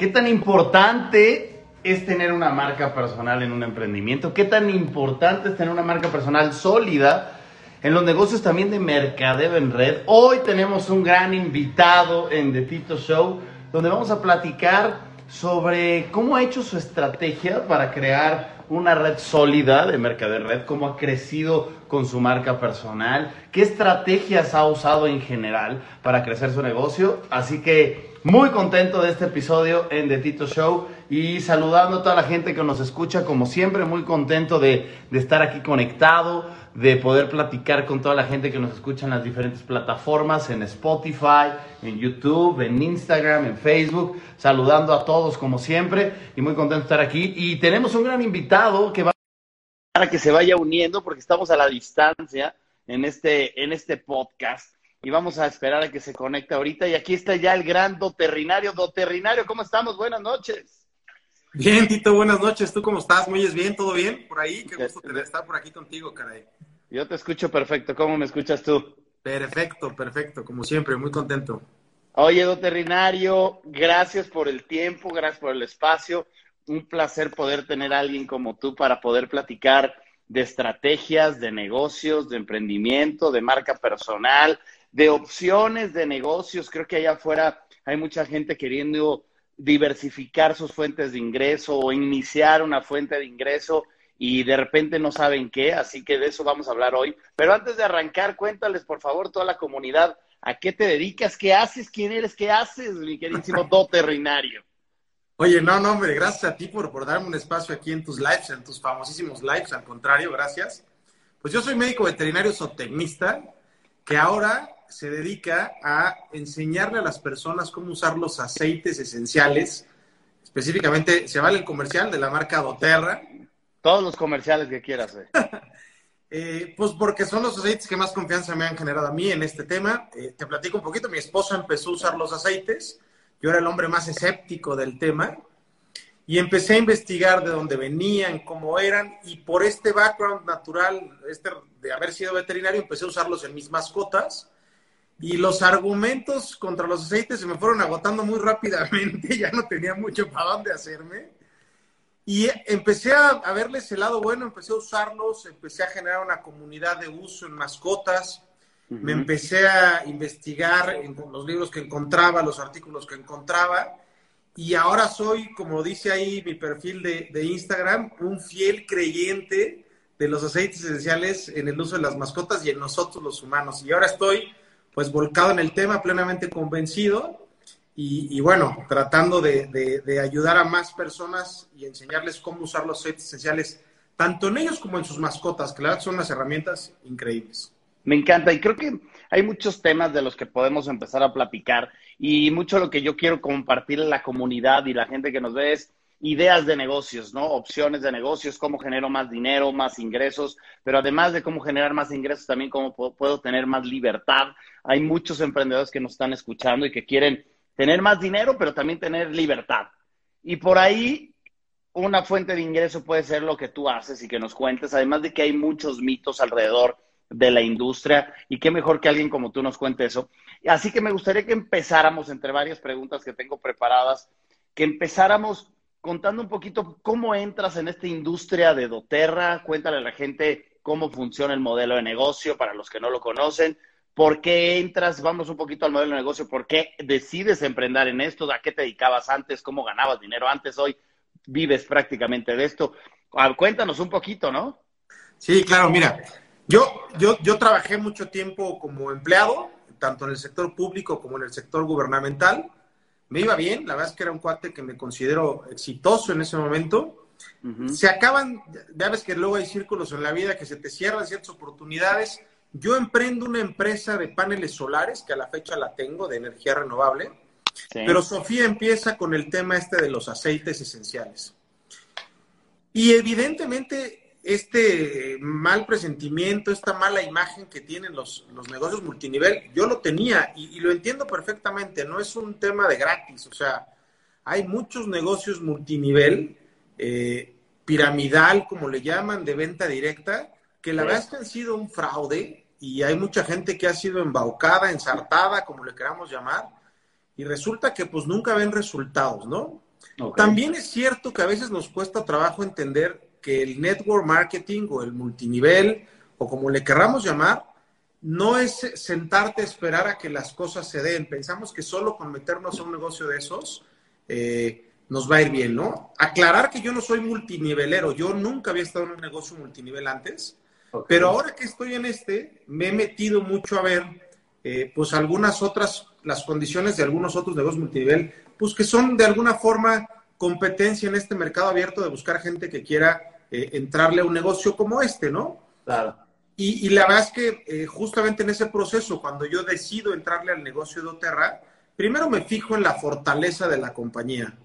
¿Qué tan importante es tener una marca personal en un emprendimiento? ¿Qué tan importante es tener una marca personal sólida en los negocios también de mercadeo en red? Hoy tenemos un gran invitado en The Tito Show, donde vamos a platicar sobre cómo ha hecho su estrategia para crear una red sólida de mercado en red, cómo ha crecido con su marca personal, qué estrategias ha usado en general para crecer su negocio. Así que muy contento de este episodio en The Tito Show y saludando a toda la gente que nos escucha, como siempre, muy contento de, de, estar aquí conectado, de poder platicar con toda la gente que nos escucha en las diferentes plataformas, en Spotify, en YouTube, en Instagram, en Facebook, saludando a todos como siempre y muy contento de estar aquí. Y tenemos un gran invitado que va para que se vaya uniendo porque estamos a la distancia en este, en este podcast y vamos a esperar a que se conecte ahorita. Y aquí está ya el gran doterrinario. Doterrinario, ¿cómo estamos? Buenas noches. Bien, Tito, buenas noches. ¿Tú cómo estás? ¿Me oyes bien? ¿Todo bien por ahí? Qué gusto tener, estar por aquí contigo, caray. Yo te escucho perfecto. ¿Cómo me escuchas tú? Perfecto, perfecto. Como siempre, muy contento. Oye, doterrinario, gracias por el tiempo, gracias por el espacio. Un placer poder tener a alguien como tú para poder platicar de estrategias, de negocios, de emprendimiento, de marca personal, de opciones de negocios. Creo que allá afuera hay mucha gente queriendo diversificar sus fuentes de ingreso o iniciar una fuente de ingreso y de repente no saben qué, así que de eso vamos a hablar hoy. Pero antes de arrancar, cuéntales por favor toda la comunidad a qué te dedicas, qué haces, quién eres, qué haces, mi queridísimo doterrinario. Oye, no, no, hombre, gracias a ti por, por darme un espacio aquí en tus lives, en tus famosísimos lives, al contrario, gracias. Pues yo soy médico veterinario zootecnista, que ahora se dedica a enseñarle a las personas cómo usar los aceites esenciales. Específicamente, se vale el comercial de la marca doTERRA. Todos los comerciales que quieras. Eh. eh, pues porque son los aceites que más confianza me han generado a mí en este tema. Eh, te platico un poquito, mi esposa empezó a usar los aceites. Yo era el hombre más escéptico del tema. Y empecé a investigar de dónde venían, cómo eran, y por este background natural, este de haber sido veterinario, empecé a usarlos en mis mascotas y los argumentos contra los aceites se me fueron agotando muy rápidamente, ya no tenía mucho para dónde hacerme. Y empecé a, verles el lado bueno, empecé a usarlos, empecé a generar una comunidad de uso en mascotas, me empecé a investigar en los libros que encontraba, los artículos que encontraba, y ahora soy, como dice ahí mi perfil de, de Instagram, un fiel creyente de los aceites esenciales en el uso de las mascotas y en nosotros los humanos. Y ahora estoy pues volcado en el tema, plenamente convencido y, bueno, tratando de, ayudar a más personas y enseñarles cómo usar los aceites esenciales, tanto en ellos como en sus mascotas, que la verdad son unas herramientas increíbles. Me encanta y creo que hay muchos temas de los que podemos empezar a platicar y mucho lo que yo quiero compartir en la comunidad y la gente que nos ve es ideas de negocios, ¿no? Opciones de negocios, cómo genero más dinero, más ingresos, pero además de cómo generar más ingresos, también cómo puedo, tener más libertad. Hay muchos emprendedores que nos están escuchando y que quieren tener más dinero, pero también tener libertad. Y por ahí una fuente de ingreso puede ser lo que tú haces y que nos cuentes, además de que hay muchos mitos alrededor de la industria y qué mejor que alguien como tú nos cuente eso. Así que me gustaría que empezáramos entre varias preguntas que tengo preparadas, que empezáramos contando un poquito cómo entras en esta industria de doTERRA. Cuéntale a la gente cómo funciona el modelo de negocio para los que no lo conocen. ¿Por qué entras? Vamos un poquito al modelo de negocio. ¿Por qué decides emprender en esto? ¿A qué te dedicabas antes? ¿Cómo ganabas dinero antes? Hoy vives prácticamente de esto. Ah, cuéntanos un poquito, ¿no? Sí, claro, mira, yo, yo, yo trabajé mucho tiempo como empleado, tanto en el sector público como en el sector gubernamental me iba bien, la verdad es que era un cuate que me considero exitoso en ese momento. Se acaban, ya ves que luego hay círculos en la vida que se te cierran ciertas oportunidades. Yo emprendo una empresa de paneles solares, que a la fecha la tengo, de energía renovable, pero Sofía empieza con el tema este de los aceites esenciales. Y evidentemente este mal presentimiento, esta mala imagen que tienen los, negocios multinivel, yo lo tenía y, lo entiendo perfectamente, no es un tema de gratis, o sea, hay muchos negocios multinivel, eh, piramidal, como le llaman, de venta directa, que la verdad es que han sido un fraude y hay mucha gente que ha sido embaucada, ensartada, como le queramos llamar, y resulta que pues nunca ven resultados, ¿no? También es cierto que a veces nos cuesta trabajo entender que el network marketing o el multinivel, o como le querramos llamar, no es sentarte a esperar a que las cosas se den. Pensamos que solo con meternos a un negocio de esos eh, nos va a ir bien, ¿no? Aclarar que yo no soy multinivelero, yo nunca había estado en un negocio multinivel antes, pero ahora que estoy en este, me he metido mucho a ver, eh, pues algunas otras, las condiciones de algunos otros negocios multinivel, pues que son de alguna forma competencia en este mercado abierto de buscar gente que quiera eh, entrarle a un negocio como este, ¿no? Claro. Y, la verdad es que eh, justamente en ese proceso, cuando yo decido entrarle al negocio de Doterra, primero me fijo en la fortaleza de la compañía.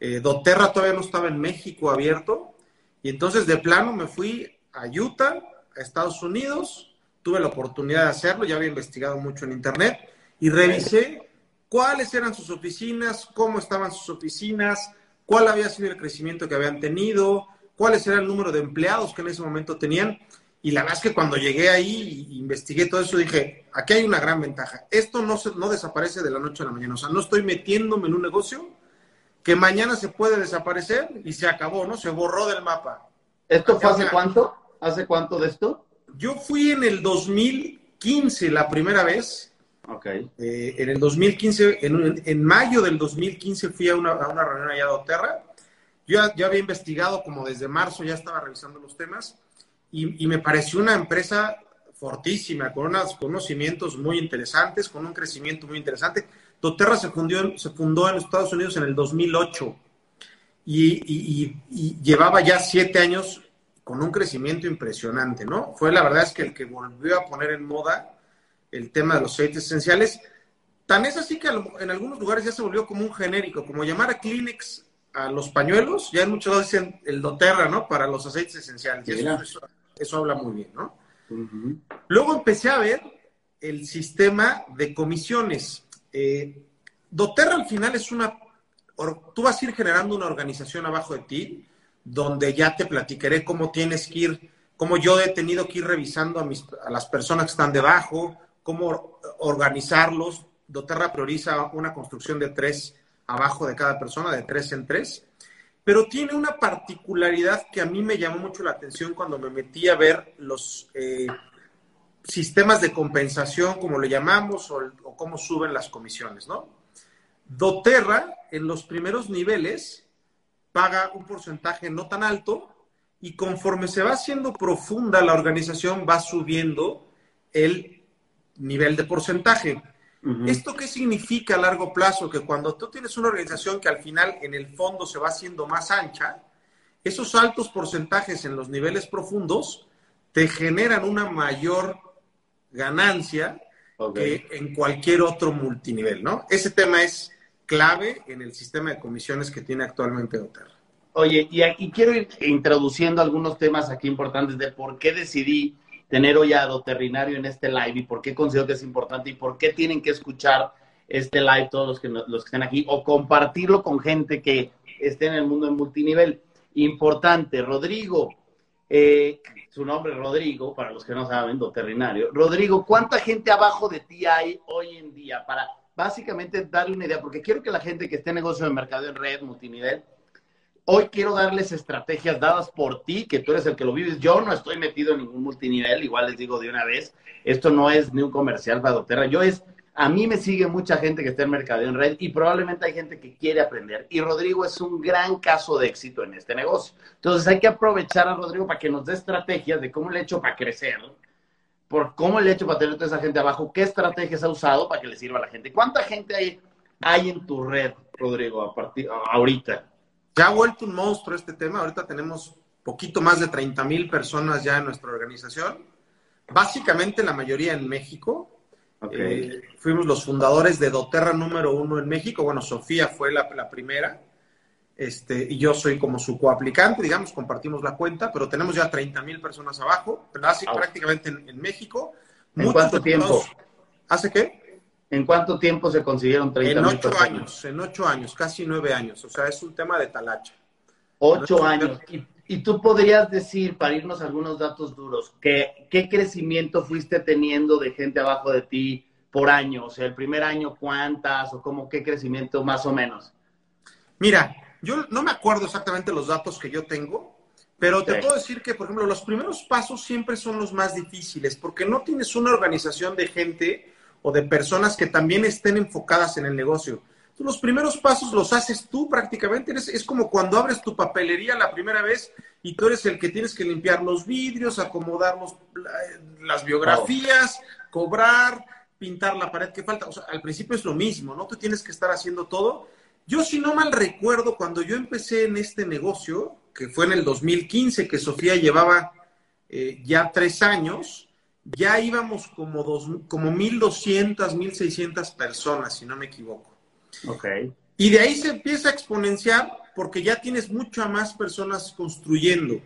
Eh, Doterra todavía no estaba en México abierto, y entonces de plano me fui a Utah, a Estados Unidos, tuve la oportunidad de hacerlo, ya había investigado mucho en Internet, y revisé cuáles eran sus oficinas, cómo estaban sus oficinas, cuál había sido el crecimiento que habían tenido, cuáles eran el número de empleados que en ese momento tenían. Y la verdad es que cuando llegué ahí y investigué todo eso, dije, aquí hay una gran ventaja. Esto no, se, no desaparece de la noche a la mañana. O sea, no estoy metiéndome en un negocio que mañana se puede desaparecer y se acabó, ¿no? Se borró del mapa. ¿Esto fue hace cuánto? ¿Hace cuánto de esto? Yo fui en el 2015 la primera vez. Ok. Eh, en el 2015, en, en, mayo del 2015 fui a una, a una reunión allá de Oterra. Yo ya, había investigado como desde marzo, ya estaba revisando los temas y, me pareció una empresa fortísima, con unos conocimientos muy interesantes, con un crecimiento muy interesante. Doterra se, fundió, se fundó en Estados Unidos en el 2008 y, llevaba ya siete años con un crecimiento impresionante, ¿no? Fue la verdad es que el que volvió a poner en moda el tema de los aceites esenciales. Tan es así que en algunos lugares ya se volvió como un genérico, como llamar a Kleenex a los pañuelos, ya en muchos dicen el doTERRA, ¿no? Para los aceites esenciales. eso, habla muy bien, ¿no? Luego empecé a ver el sistema de comisiones. Eh, doTERRA al final es una... Tú vas a ir generando una organización abajo de ti, donde ya te platicaré cómo tienes que ir, cómo yo he tenido que ir revisando a, mis, a las personas que están debajo, cómo organizarlos. doTERRA prioriza una construcción de tres abajo de cada persona, de tres en tres, pero tiene una particularidad que a mí me llamó mucho la atención cuando me metí a ver los eh, sistemas de compensación, como le llamamos, o, o, cómo suben las comisiones, ¿no? doTERRA, en los primeros niveles, paga un porcentaje no tan alto y conforme se va haciendo profunda la organización, va subiendo el nivel de porcentaje. ¿Esto qué significa a largo plazo? Que cuando tú tienes una organización que al final en el fondo se va haciendo más ancha, esos altos porcentajes en los niveles profundos te generan una mayor ganancia que en cualquier otro multinivel, ¿no? Ese tema es clave en el sistema de comisiones que tiene actualmente Oterra. Oye, y aquí quiero ir introduciendo algunos temas aquí importantes de por qué decidí tener hoy a Doterrinario en este live y por qué considero que es importante y por qué tienen que escuchar este live todos los que, los que estén aquí o compartirlo con gente que esté en el mundo en multinivel. Importante, Rodrigo, eh, su nombre es Rodrigo, para los que no saben, Doterrinario. Rodrigo, ¿cuánta gente abajo de ti hay hoy en día? Para básicamente darle una idea, porque quiero que la gente que esté en negocio de mercado en red, multinivel, Hoy quiero darles estrategias dadas por ti, que tú eres el que lo vives. Yo no estoy metido en ningún multinivel, igual les digo de una vez, esto no es ni un comercial para Doterra, yo es, a mí me sigue mucha gente que está en mercado en red y probablemente hay gente que quiere aprender. Y Rodrigo es un gran caso de éxito en este negocio. Entonces hay que aprovechar a Rodrigo para que nos dé estrategias de cómo le he hecho para crecer, por cómo le he hecho para tener toda esa gente abajo, qué estrategias ha usado para que le sirva a la gente. ¿Cuánta gente hay, hay en tu red, Rodrigo, a partir, ahorita? Ya ha vuelto un monstruo este tema. Ahorita tenemos poquito más de 30 mil personas ya en nuestra organización. Básicamente la mayoría en México. Eh, fuimos los fundadores de doTERRA número uno en México. Bueno, Sofía fue la, primera. Este, y yo soy como su coaplicante, digamos, compartimos la cuenta, pero tenemos ya 30 mil personas abajo, así prácticamente en, México. ¿En cuánto tiempo? ¿Hace qué? ¿En cuánto tiempo se consiguieron 30 En ocho años, en ocho años, casi nueve años. O sea, es un tema de talacha. Ocho años. Y, tú podrías decir, para irnos a algunos datos duros, que, ¿qué crecimiento fuiste teniendo de gente abajo de ti por año? O sea, el primer año, ¿cuántas? ¿O cómo qué crecimiento más o menos? Mira, yo no me acuerdo exactamente los datos que yo tengo, pero te puedo decir que, por ejemplo, los primeros pasos siempre son los más difíciles, porque no tienes una organización de gente o de personas que también estén enfocadas en el negocio. los primeros pasos los haces tú prácticamente. es como cuando abres tu papelería la primera vez y tú eres el que tienes que limpiar los vidrios, acomodar las biografías, cobrar, pintar la pared que falta. O sea, al principio es lo mismo, ¿no? Tú tienes que estar haciendo todo. Yo, si no mal recuerdo, cuando yo empecé en este negocio, que fue en el 2015, que Sofía llevaba eh, ya tres años, ya íbamos como, dos, como 1.200, 1.600 personas, si no me equivoco. Ok. Y de ahí se empieza a exponenciar porque ya tienes muchas más personas construyendo.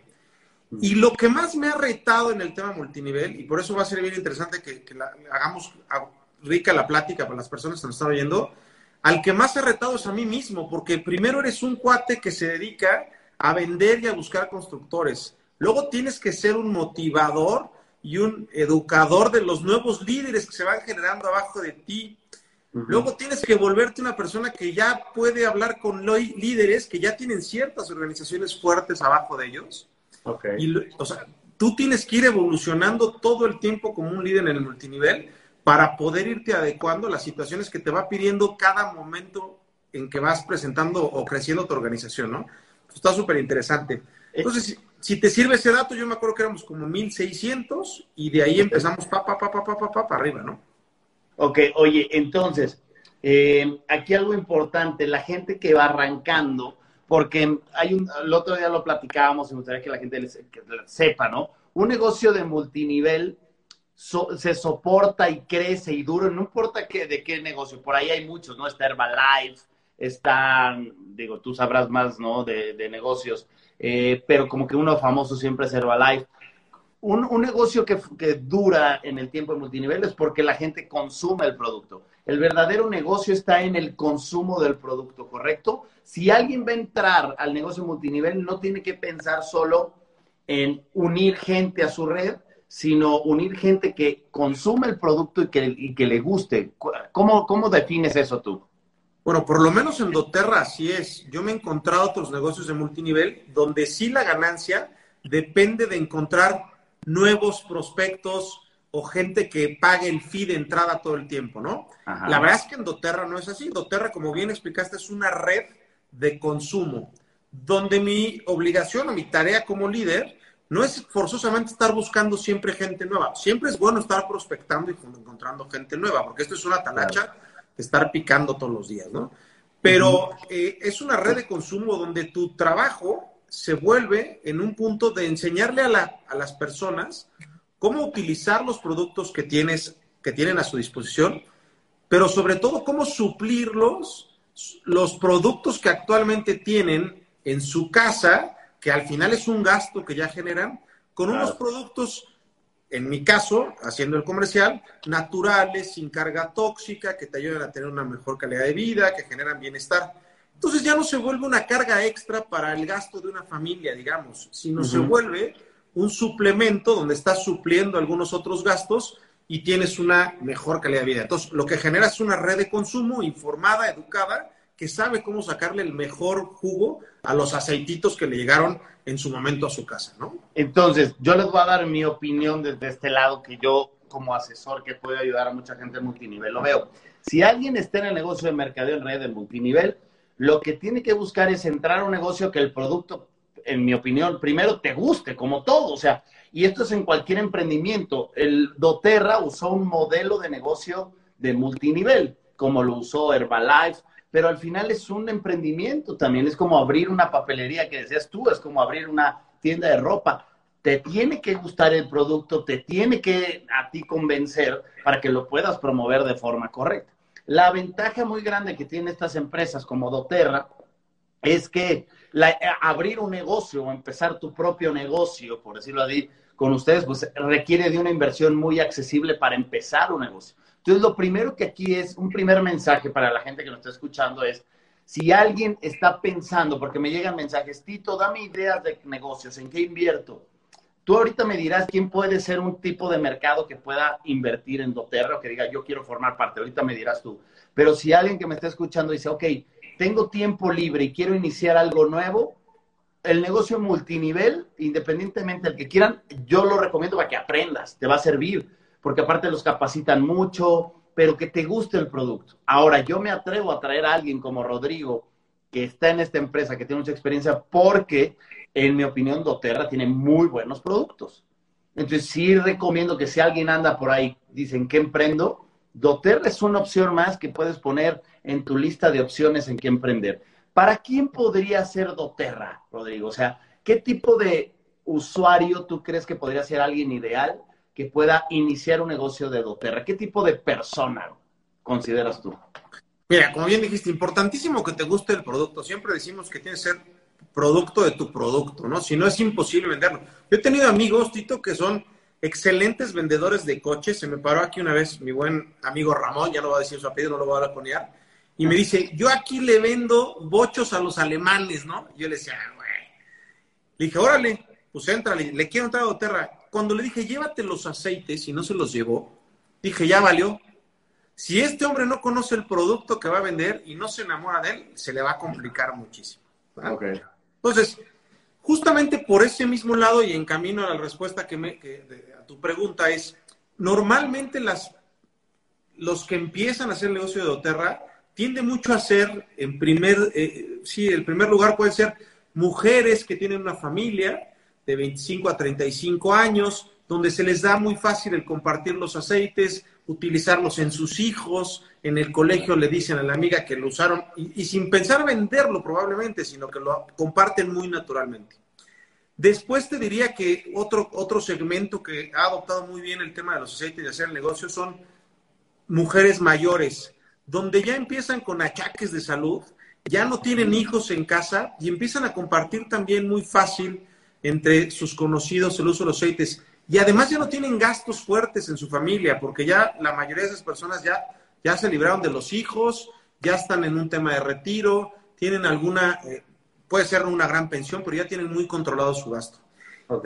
Y lo que más me ha retado en el tema multinivel, y por eso va a ser bien interesante que, hagamos rica la plática para las personas que nos están oyendo, al que más ha retado es a mí mismo, porque primero eres un cuate que se dedica a vender y a buscar constructores. Luego tienes que ser un motivador y un educador de los nuevos líderes que se van generando abajo de ti. Luego tienes que volverte una persona que ya puede hablar con líderes que ya tienen ciertas organizaciones fuertes abajo de ellos. Y, o sea, tú tienes que ir evolucionando todo el tiempo como un líder en el multinivel para poder irte adecuando a las situaciones que te va pidiendo cada momento en que vas presentando o creciendo tu organización, ¿no? está súper interesante. Entonces, si, te sirve ese dato, yo me acuerdo que éramos como 1600 y de ahí empezamos pa, pa, pa, pa, pa, pa, pa, para arriba, ¿no? Ok, oye, entonces, eh, aquí algo importante, la gente que va arrancando, porque hay un, el otro día lo platicábamos y me gustaría que la gente sepa, ¿no? Un negocio de multinivel se soporta y crece y dura, no importa qué, de qué negocio, por ahí hay muchos, ¿no? Está Herbalife, están, digo, tú sabrás más, ¿no? De, de negocios, eh, pero como que uno famoso siempre es Herbalife un, negocio que, dura en el tiempo de multinivel es porque la gente consume el producto. El verdadero negocio está en el consumo del producto, ¿correcto? Si alguien va a entrar al negocio multinivel, no tiene que pensar solo en unir gente a su red, sino unir gente que consume el producto y que, que le guste. ¿Cómo, ¿Cómo defines eso tú? Bueno, por lo menos en doTERRA así es. Yo me he encontrado otros negocios de multinivel donde sí la ganancia depende de encontrar nuevos prospectos o gente que pague el fee de entrada todo el tiempo, ¿no? La verdad es que en doTERRA no es así. doTERRA, como bien explicaste, es una red de consumo, donde mi obligación o mi tarea como líder no es forzosamente estar buscando siempre gente nueva. Siempre es bueno estar prospectando y encontrando gente nueva, porque esto es una talacha estar picando todos los días, ¿no? Pero eh, es una red de consumo donde tu trabajo se vuelve en un punto de enseñarle a, las personas cómo utilizar los productos que, tienes, que tienen a su disposición, pero sobre todo cómo suplirlos, los productos que actualmente tienen en su casa, que al final es un gasto que ya generan, con unos productos, en mi caso, haciendo el comercial, naturales, sin carga tóxica, que te ayudan a tener una mejor calidad de vida, que generan bienestar. Entonces ya no se vuelve una carga extra para el gasto de una familia, digamos, sino se vuelve un suplemento donde estás supliendo algunos otros gastos y tienes una mejor calidad de vida. Entonces, lo que genera es una red de consumo informada, educada, que sabe cómo sacarle el mejor jugo a los aceititos que le llegaron en su momento a su casa, ¿no? Entonces, yo les voy a dar mi opinión desde este lado que yo como asesor que puede ayudar a mucha gente en multinivel lo veo. Si alguien está en el negocio de mercadeo en red de multinivel, lo que tiene que buscar es entrar a un negocio que el producto, en mi opinión, primero te guste, como todo. O sea, y esto es en cualquier emprendimiento. El doTERRA usó un modelo de negocio de multinivel, como lo usó Herbalife, pero al final es un emprendimiento también. Es como abrir una papelería que decías tú, es como abrir una tienda de ropa. Te tiene que gustar el producto, te tiene que a ti convencer para que lo puedas promover de forma correcta. La ventaja muy grande que tienen estas empresas como doTERRA es que eh, abrir un negocio o empezar tu propio negocio, por decirlo así, con ustedes, pues requiere de una inversión muy accesible para empezar un negocio. Entonces, lo primero que aquí es, un primer mensaje para la gente que nos está escuchando es, si alguien está pensando, porque me llegan mensajes, Tito, dame ideas de negocios, ¿en qué invierto? Tú ahorita me dirás quién puede ser un tipo de mercado que pueda invertir en doTERRA o que diga yo quiero formar parte. Ahorita me dirás tú. Pero si alguien que me está escuchando dice, ok, tengo tiempo libre y quiero iniciar algo nuevo, el negocio multinivel, independientemente del que quieran, yo lo recomiendo para que aprendas, te va a servir, porque aparte los capacitan mucho, pero que te guste el producto. Ahora, yo me atrevo a traer a alguien como Rodrigo, que está en esta empresa, que tiene mucha experiencia, porque, en mi opinión, doTERRA tiene muy buenos productos. Entonces, sí recomiendo que si alguien anda por ahí, dicen, ¿qué emprendo? doTERRA es una opción más que puedes poner en tu lista de opciones en qué emprender. ¿Para quién podría ser doTERRA, Rodrigo? O sea, ¿qué tipo de usuario tú crees que podría ser alguien ideal que pueda iniciar un negocio de doTERRA? ¿Qué tipo de persona consideras tú? Mira, como bien dijiste, importantísimo que te guste el producto. Siempre decimos que tiene que ser producto de tu producto, ¿no? Si no es imposible venderlo. Yo he tenido amigos, Tito, que son excelentes vendedores de coches. Se me paró aquí una vez mi buen amigo Ramón, ya no voy a decir su apellido, no lo voy a poner, y me dice, yo aquí le vendo bochos a los alemanes, ¿no? Yo le decía, ah, güey. Le dije, órale, pues entra, le, quiero entrar a Doterra. Cuando le dije, llévate los aceites y no se los llevó, dije, ya valió, si este hombre no conoce el producto que va a vender y no se enamora de él, se le va a complicar muchísimo. Entonces, justamente por ese mismo lado y en camino a la respuesta que, me, a tu pregunta es, normalmente las, los que empiezan a hacer el negocio de doTERRA tiende mucho a ser, en primer, eh, sí, el primer lugar puede ser mujeres que tienen una familia de 25 a 35 años, donde se les da muy fácil el compartir los aceites, utilizarlos en sus hijos, en el colegio le dicen a la amiga que lo usaron, y, sin pensar venderlo probablemente, sino que lo comparten muy naturalmente. Después te diría que otro, otro segmento que ha adoptado muy bien el tema de los aceites y hacer el negocio son mujeres mayores, donde ya empiezan con achaques de salud, ya no tienen hijos en casa y empiezan a compartir también muy fácil entre sus conocidos el uso de los aceites. Y además ya no tienen gastos fuertes en su familia, porque ya la mayoría de esas personas ya, ya se libraron de los hijos, ya están en un tema de retiro, tienen alguna, eh, puede ser una gran pensión, pero ya tienen muy controlado su gasto.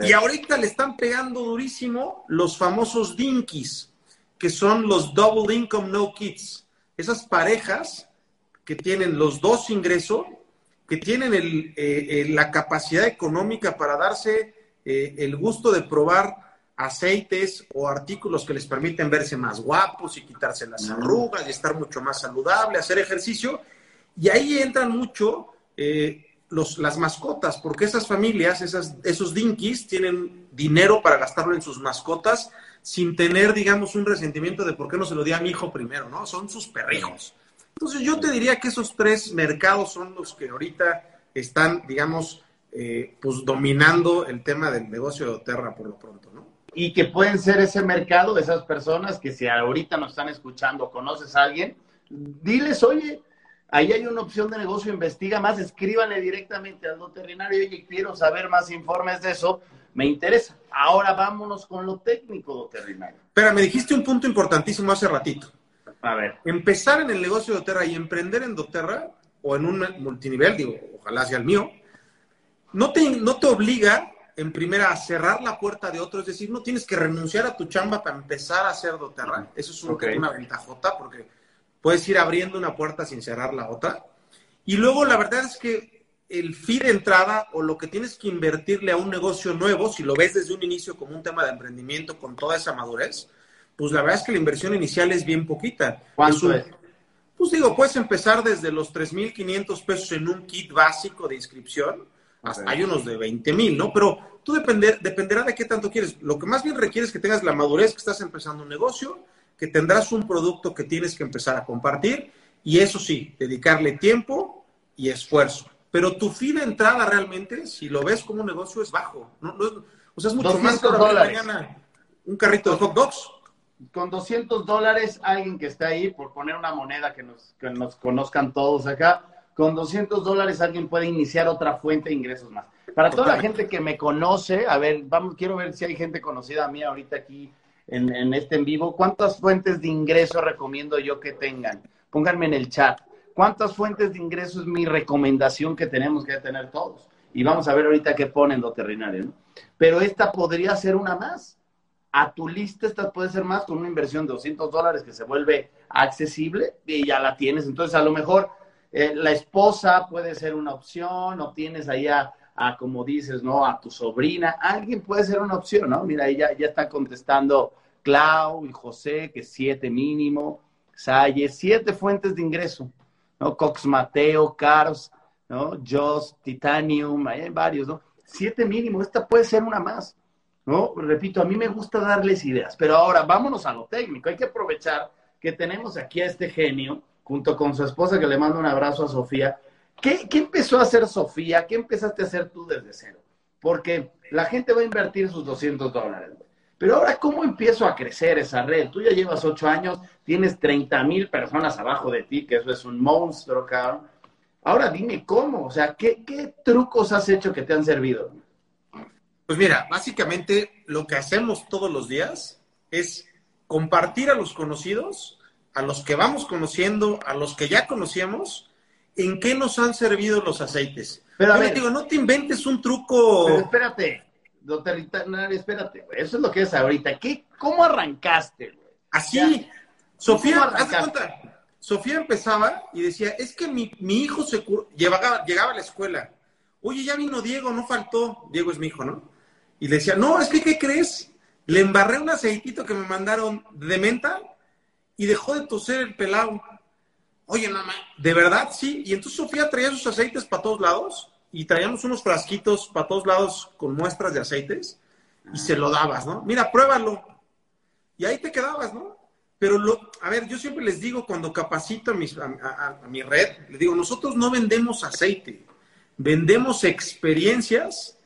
Y ahorita le están pegando durísimo los famosos dinkies, que son los Double Income No Kids. Esas parejas que tienen los dos ingresos, que tienen el, eh, eh, la capacidad económica para darse el gusto de probar aceites o artículos que les permiten verse más guapos y quitarse las arrugas y estar mucho más saludable, hacer ejercicio. Y ahí entran mucho eh, los, las mascotas, porque esas familias, esas, esos dinkies, tienen dinero para gastarlo en sus mascotas sin tener, digamos, un resentimiento de por qué no se lo di a mi hijo primero, ¿no? Son sus perrijos. Entonces yo te diría que esos tres mercados son los que ahorita están, digamos, eh, pues dominando el tema del negocio de Terra por lo pronto, ¿no? y que pueden ser ese mercado esas personas que si ahorita nos están escuchando, conoces a alguien, diles, oye, ahí hay una opción de negocio, investiga más, escríbanle directamente al veterinario, oye, quiero saber más informes de eso, me interesa. Ahora vámonos con lo técnico, veterinario. Pero me dijiste un punto importantísimo hace ratito. A ver. Empezar en el negocio de doTERRA y emprender en doTERRA o en un multinivel, digo, ojalá sea el mío, no te, no te obliga en primera, a cerrar la puerta de otro, es decir, no tienes que renunciar a tu chamba para empezar a hacer doTERRA. Eso es una ventajota porque puedes ir abriendo una puerta sin cerrar la otra. Y luego la verdad es que el fee de entrada o lo que tienes que invertirle a un negocio nuevo, si lo ves desde un inicio como un tema de emprendimiento con toda esa madurez, pues la verdad es que la inversión inicial es bien poquita. ¿Cuánto es? Pues digo, puedes empezar desde los 3.500 pesos en un kit básico de inscripción hay unos de 20 mil, ¿no? Pero tú depender, dependerá de qué tanto quieres. Lo que más bien requiere es que tengas la madurez, que estás empezando un negocio, que tendrás un producto que tienes que empezar a compartir y eso sí, dedicarle tiempo y esfuerzo. Pero tu fin de entrada realmente, si lo ves como un negocio, es bajo. No, o sea, es mucho más caro mañana un carrito de hot dogs. Con 200 dólares, alguien que está ahí, por poner una moneda que nos, que nos conozcan todos acá, con 200 dólares alguien puede iniciar otra fuente de ingresos más. Para toda la gente que me conoce, a ver, vamos, quiero ver si hay gente conocida a mí ahorita aquí en, este en vivo. ¿Cuántas fuentes de ingreso recomiendo yo que tengan? Pónganme en el chat. ¿Cuántas fuentes de ingreso es mi recomendación que tenemos que tener todos? Y vamos a ver ahorita qué ponen lo terrenario, ¿no? Pero esta podría ser una más. A tu lista esta puede ser más con una inversión de 200 dólares que se vuelve accesible y ya la tienes. Entonces, a lo mejor eh, la esposa puede ser una opción, o tienes ahí a, como dices, ¿no? A tu sobrina, alguien puede ser una opción, ¿no? Mira, ella ya está contestando Clau y José, que siete mínimo, Salle, siete fuentes de ingreso, ¿no? Cox Mateo, Cars, ¿no? Joss, Titanium, hay varios, ¿no? Siete mínimo, esta puede ser una más, ¿no? Repito, a mí me gusta darles ideas, pero ahora vámonos a lo técnico, hay que aprovechar que tenemos aquí a este genio, junto con su esposa, que le mando un abrazo a Sofía. ¿Qué, empezó a hacer Sofía? ¿Qué empezaste a hacer tú desde cero? Porque la gente va a invertir sus 200 dólares. Pero ahora, ¿cómo empiezo a crecer esa red? Tú ya llevas ocho años, tienes 30 mil personas abajo de ti, que eso es un monstruo, cabrón. Ahora dime cómo, o sea, ¿qué, ¿qué trucos has hecho que te han servido? Pues mira, básicamente lo que hacemos todos los días es compartir a los conocidos a los que vamos conociendo, a los que ya conocíamos, en qué nos han servido los aceites. Pero a ver, digo, no te inventes un truco. Pero espérate, doctor, espérate, eso es lo que es ahorita. ¿Qué, ¿Cómo arrancaste, güey? Así, Sofía, haz cuenta, Sofía empezaba y decía, es que mi, hijo se llegaba, llegaba a la escuela. Oye, ya vino Diego, no faltó. Diego es mi hijo, ¿no? Y le decía, no, es que, ¿qué crees? Le embarré un aceitito que me mandaron de menta y dejó de toser el pelado. Oye, mamá, ¿de verdad? Sí. Y entonces Sofía traía sus aceites para todos lados y traíamos unos frasquitos para todos lados con muestras de aceites y se lo dabas, ¿no? Mira, pruébalo. Y ahí te quedabas, ¿no? Pero, lo, a ver, yo siempre les digo cuando capacito a, a mi red, les digo, nosotros no vendemos aceite, vendemos experiencias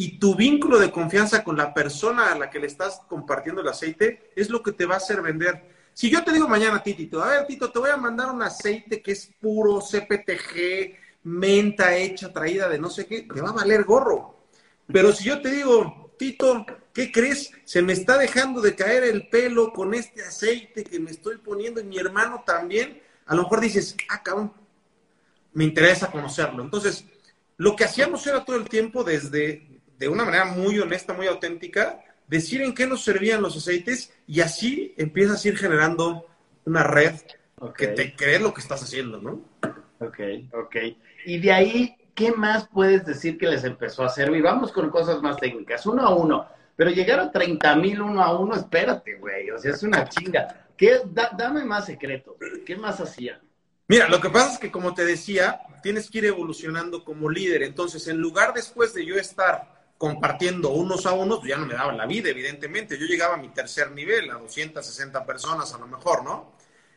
y tu vínculo de confianza con la persona a la que le estás compartiendo el aceite es lo que te va a hacer vender. Si yo te digo mañana, Tito, a ver, Tito, te voy a mandar un aceite que es puro CPTG, menta hecha, traída de no sé qué, te va a valer gorro. Pero si yo te digo, Tito, ¿qué crees? Se me está dejando de caer el pelo con este aceite que me estoy poniendo y mi hermano también, a lo mejor dices, ah, cabrón, me interesa conocerlo. Entonces, lo que hacíamos era todo el tiempo desde, de una manera muy honesta, muy auténtica, decir en qué nos servían los aceites y así empiezas a ir generando una red que te cree lo que estás haciendo, ¿no? Ok, ok. Y de ahí, ¿qué más puedes decir que les empezó a servir? Vamos con cosas más técnicas, uno a uno. Pero llegar a 30 mil uno a uno, espérate, güey. O sea, es una chinga. ¿Qué, dame más secretos. ¿Qué más hacían? Mira, lo que pasa es que, como te decía, tienes que ir evolucionando como líder. Entonces, en lugar después de yo estar compartiendo unos a unos, pues ya no me daban la vida, evidentemente. Yo llegaba a mi tercer nivel, a 260 personas a lo mejor, ¿no?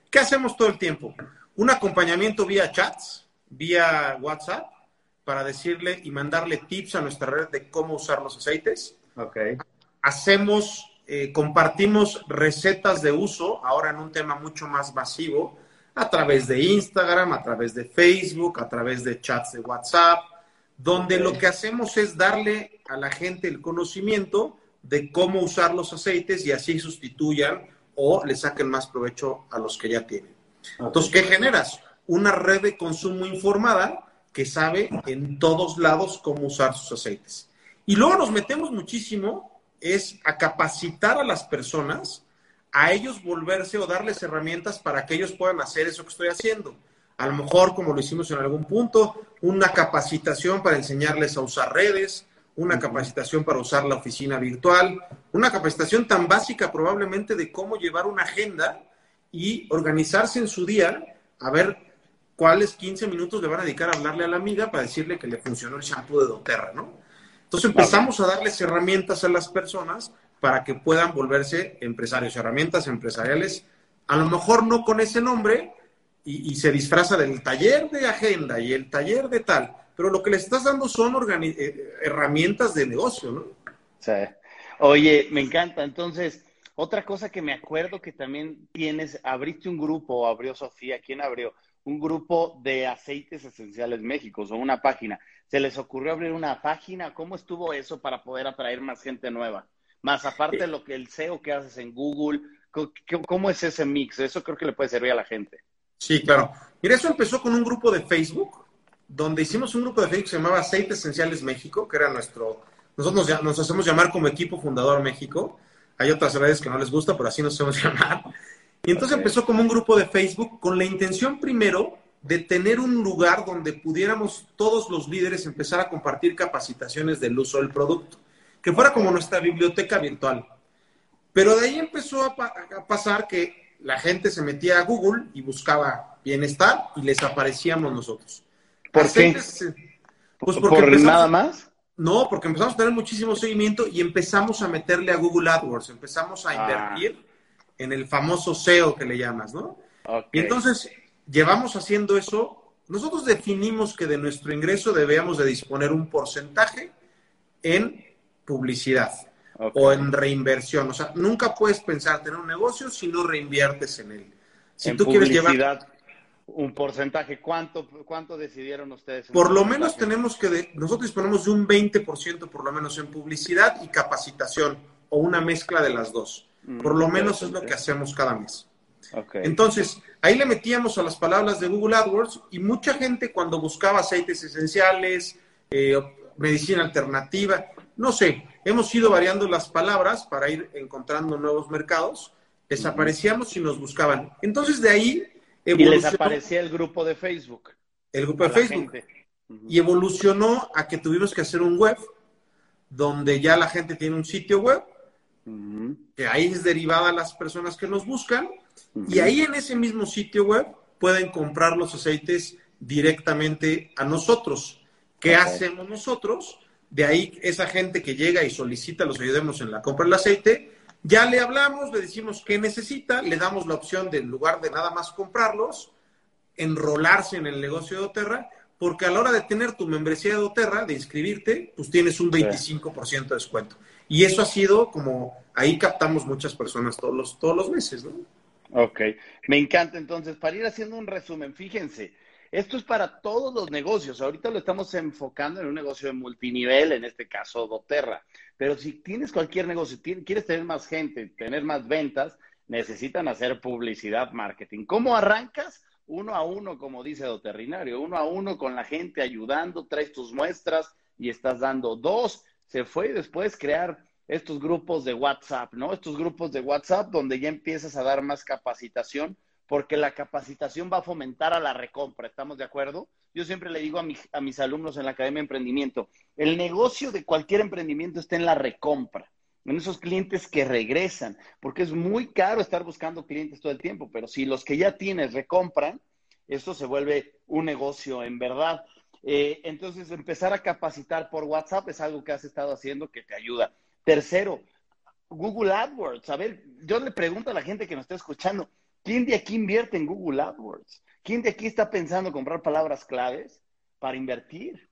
¿Qué hacemos todo el tiempo? Un acompañamiento vía chats, vía WhatsApp, para decirle y mandarle tips a nuestra red de cómo usar los aceites. Ok. Hacemos, eh, compartimos recetas de uso, ahora en un tema mucho más masivo, a través de Instagram, a través de Facebook, a través de chats de WhatsApp, donde lo que hacemos es darle a la gente el conocimiento de cómo usar los aceites y así sustituyan o le saquen más provecho a los que ya tienen. Entonces, ¿qué generas? Una red de consumo informada que sabe en todos lados cómo usar sus aceites. Y luego nos metemos muchísimo es a capacitar a las personas, a ellos volverse o darles herramientas para que ellos puedan hacer eso que estoy haciendo a lo mejor, como lo hicimos en algún punto, una capacitación para enseñarles a usar redes, una capacitación para usar la oficina virtual, una capacitación tan básica probablemente de cómo llevar una agenda y organizarse en su día a ver cuáles 15 minutos le van a dedicar a hablarle a la amiga para decirle que le funcionó el shampoo de doTERRA, ¿no? Entonces empezamos a darles herramientas a las personas para que puedan volverse empresarios, herramientas empresariales, a lo mejor no con ese nombre, y, se disfraza del taller de agenda y el taller de tal, pero lo que le estás dando son eh, herramientas de negocio, ¿no? Sí. Oye, me encanta. Entonces, otra cosa que me acuerdo que también tienes, abriste un grupo, o abrió Sofía, ¿quién abrió? Un grupo de aceites esenciales México, o una página. ¿Se les ocurrió abrir una página? ¿Cómo estuvo eso para poder atraer más gente nueva? Más aparte de lo que el SEO que haces en Google, ¿cómo es ese mix? Eso creo que le puede servir a la gente. Sí, claro. Mira, eso empezó con un grupo de Facebook, donde hicimos un grupo de Facebook que se llamaba Aceites Esenciales México, que era nuestro, nosotros nos, hacemos llamar como equipo fundador México. Hay otras redes que no les gusta, pero así nos hacemos llamar. Y entonces empezó como un grupo de Facebook con la intención primero de tener un lugar donde pudiéramos todos los líderes empezar a compartir capacitaciones del uso del producto, que fuera como nuestra biblioteca virtual. Pero de ahí empezó a, pasar que la gente se metía a Google y buscaba bienestar y les aparecíamos nosotros. ¿Por qué? Pues ¿Por nada más? No, porque empezamos a tener muchísimo seguimiento y empezamos a meterle a Google AdWords, empezamos a ah. invertir en el famoso SEO que le llamas, ¿no? Y entonces llevamos haciendo eso. Nosotros definimos que de nuestro ingreso debíamos de disponer un porcentaje en publicidad o en reinversión. O sea, nunca puedes pensar tener un negocio si no reinviertes en él. Si tú quieres llevar un porcentaje, ¿cuánto, cuánto decidieron ustedes? Por lo menos tenemos que, nosotros disponemos de un 20% por lo menos en publicidad y capacitación o una mezcla de las dos. Mm, por lo menos es lo que hacemos cada mes. Entonces, ahí le metíamos a las palabras de Google AdWords y mucha gente cuando buscaba aceites esenciales, eh, medicina alternativa, no sé, hemos ido variando las palabras para ir encontrando nuevos mercados, desaparecíamos y nos buscaban. Entonces, de ahí y les aparecía el grupo de Facebook. El grupo de Facebook. Y evolucionó a que tuvimos que hacer un web, donde ya la gente tiene un sitio web, que ahí es derivada las personas que nos buscan, y ahí en ese mismo sitio web pueden comprar los aceites directamente a nosotros. ¿Qué hacemos nosotros? De ahí esa gente que llega y solicita los ayudemos en la compra del aceite, ya le hablamos, le decimos qué necesita, le damos la opción de en lugar de nada más comprarlos, enrolarse en el negocio de Oterra, porque a la hora de tener tu membresía de Oterra, de inscribirte, pues tienes un 25% de descuento. Y eso ha sido como, ahí captamos muchas personas todos los, todos los meses, ¿no? Ok, me encanta entonces, para ir haciendo un resumen, fíjense, esto es para todos los negocios. Ahorita lo estamos enfocando en un negocio de multinivel, en este caso doTERRA. Pero si tienes cualquier negocio, quieres tener más gente, tener más ventas, necesitan hacer publicidad, marketing. ¿Cómo arrancas? Uno a uno, como dice doterrinario, uno a uno con la gente ayudando, traes tus muestras y estás dando dos. Se fue después crear estos grupos de WhatsApp, ¿no? Estos grupos de WhatsApp donde ya empiezas a dar más capacitación porque la capacitación va a fomentar a la recompra, ¿estamos de acuerdo? Yo siempre le digo a mis, alumnos en la Academia de Emprendimiento, el negocio de cualquier emprendimiento está en la recompra, en esos clientes que regresan, porque es muy caro estar buscando clientes todo el tiempo, pero si los que ya tienes recompran, esto se vuelve un negocio en verdad. Eh, entonces, empezar a capacitar por WhatsApp es algo que has estado haciendo que te ayuda. Tercero, Google AdWords. A ver, yo le pregunto a la gente que nos está escuchando, ¿Quién de aquí invierte en Google AdWords? ¿Quién de aquí está pensando comprar palabras claves para invertir?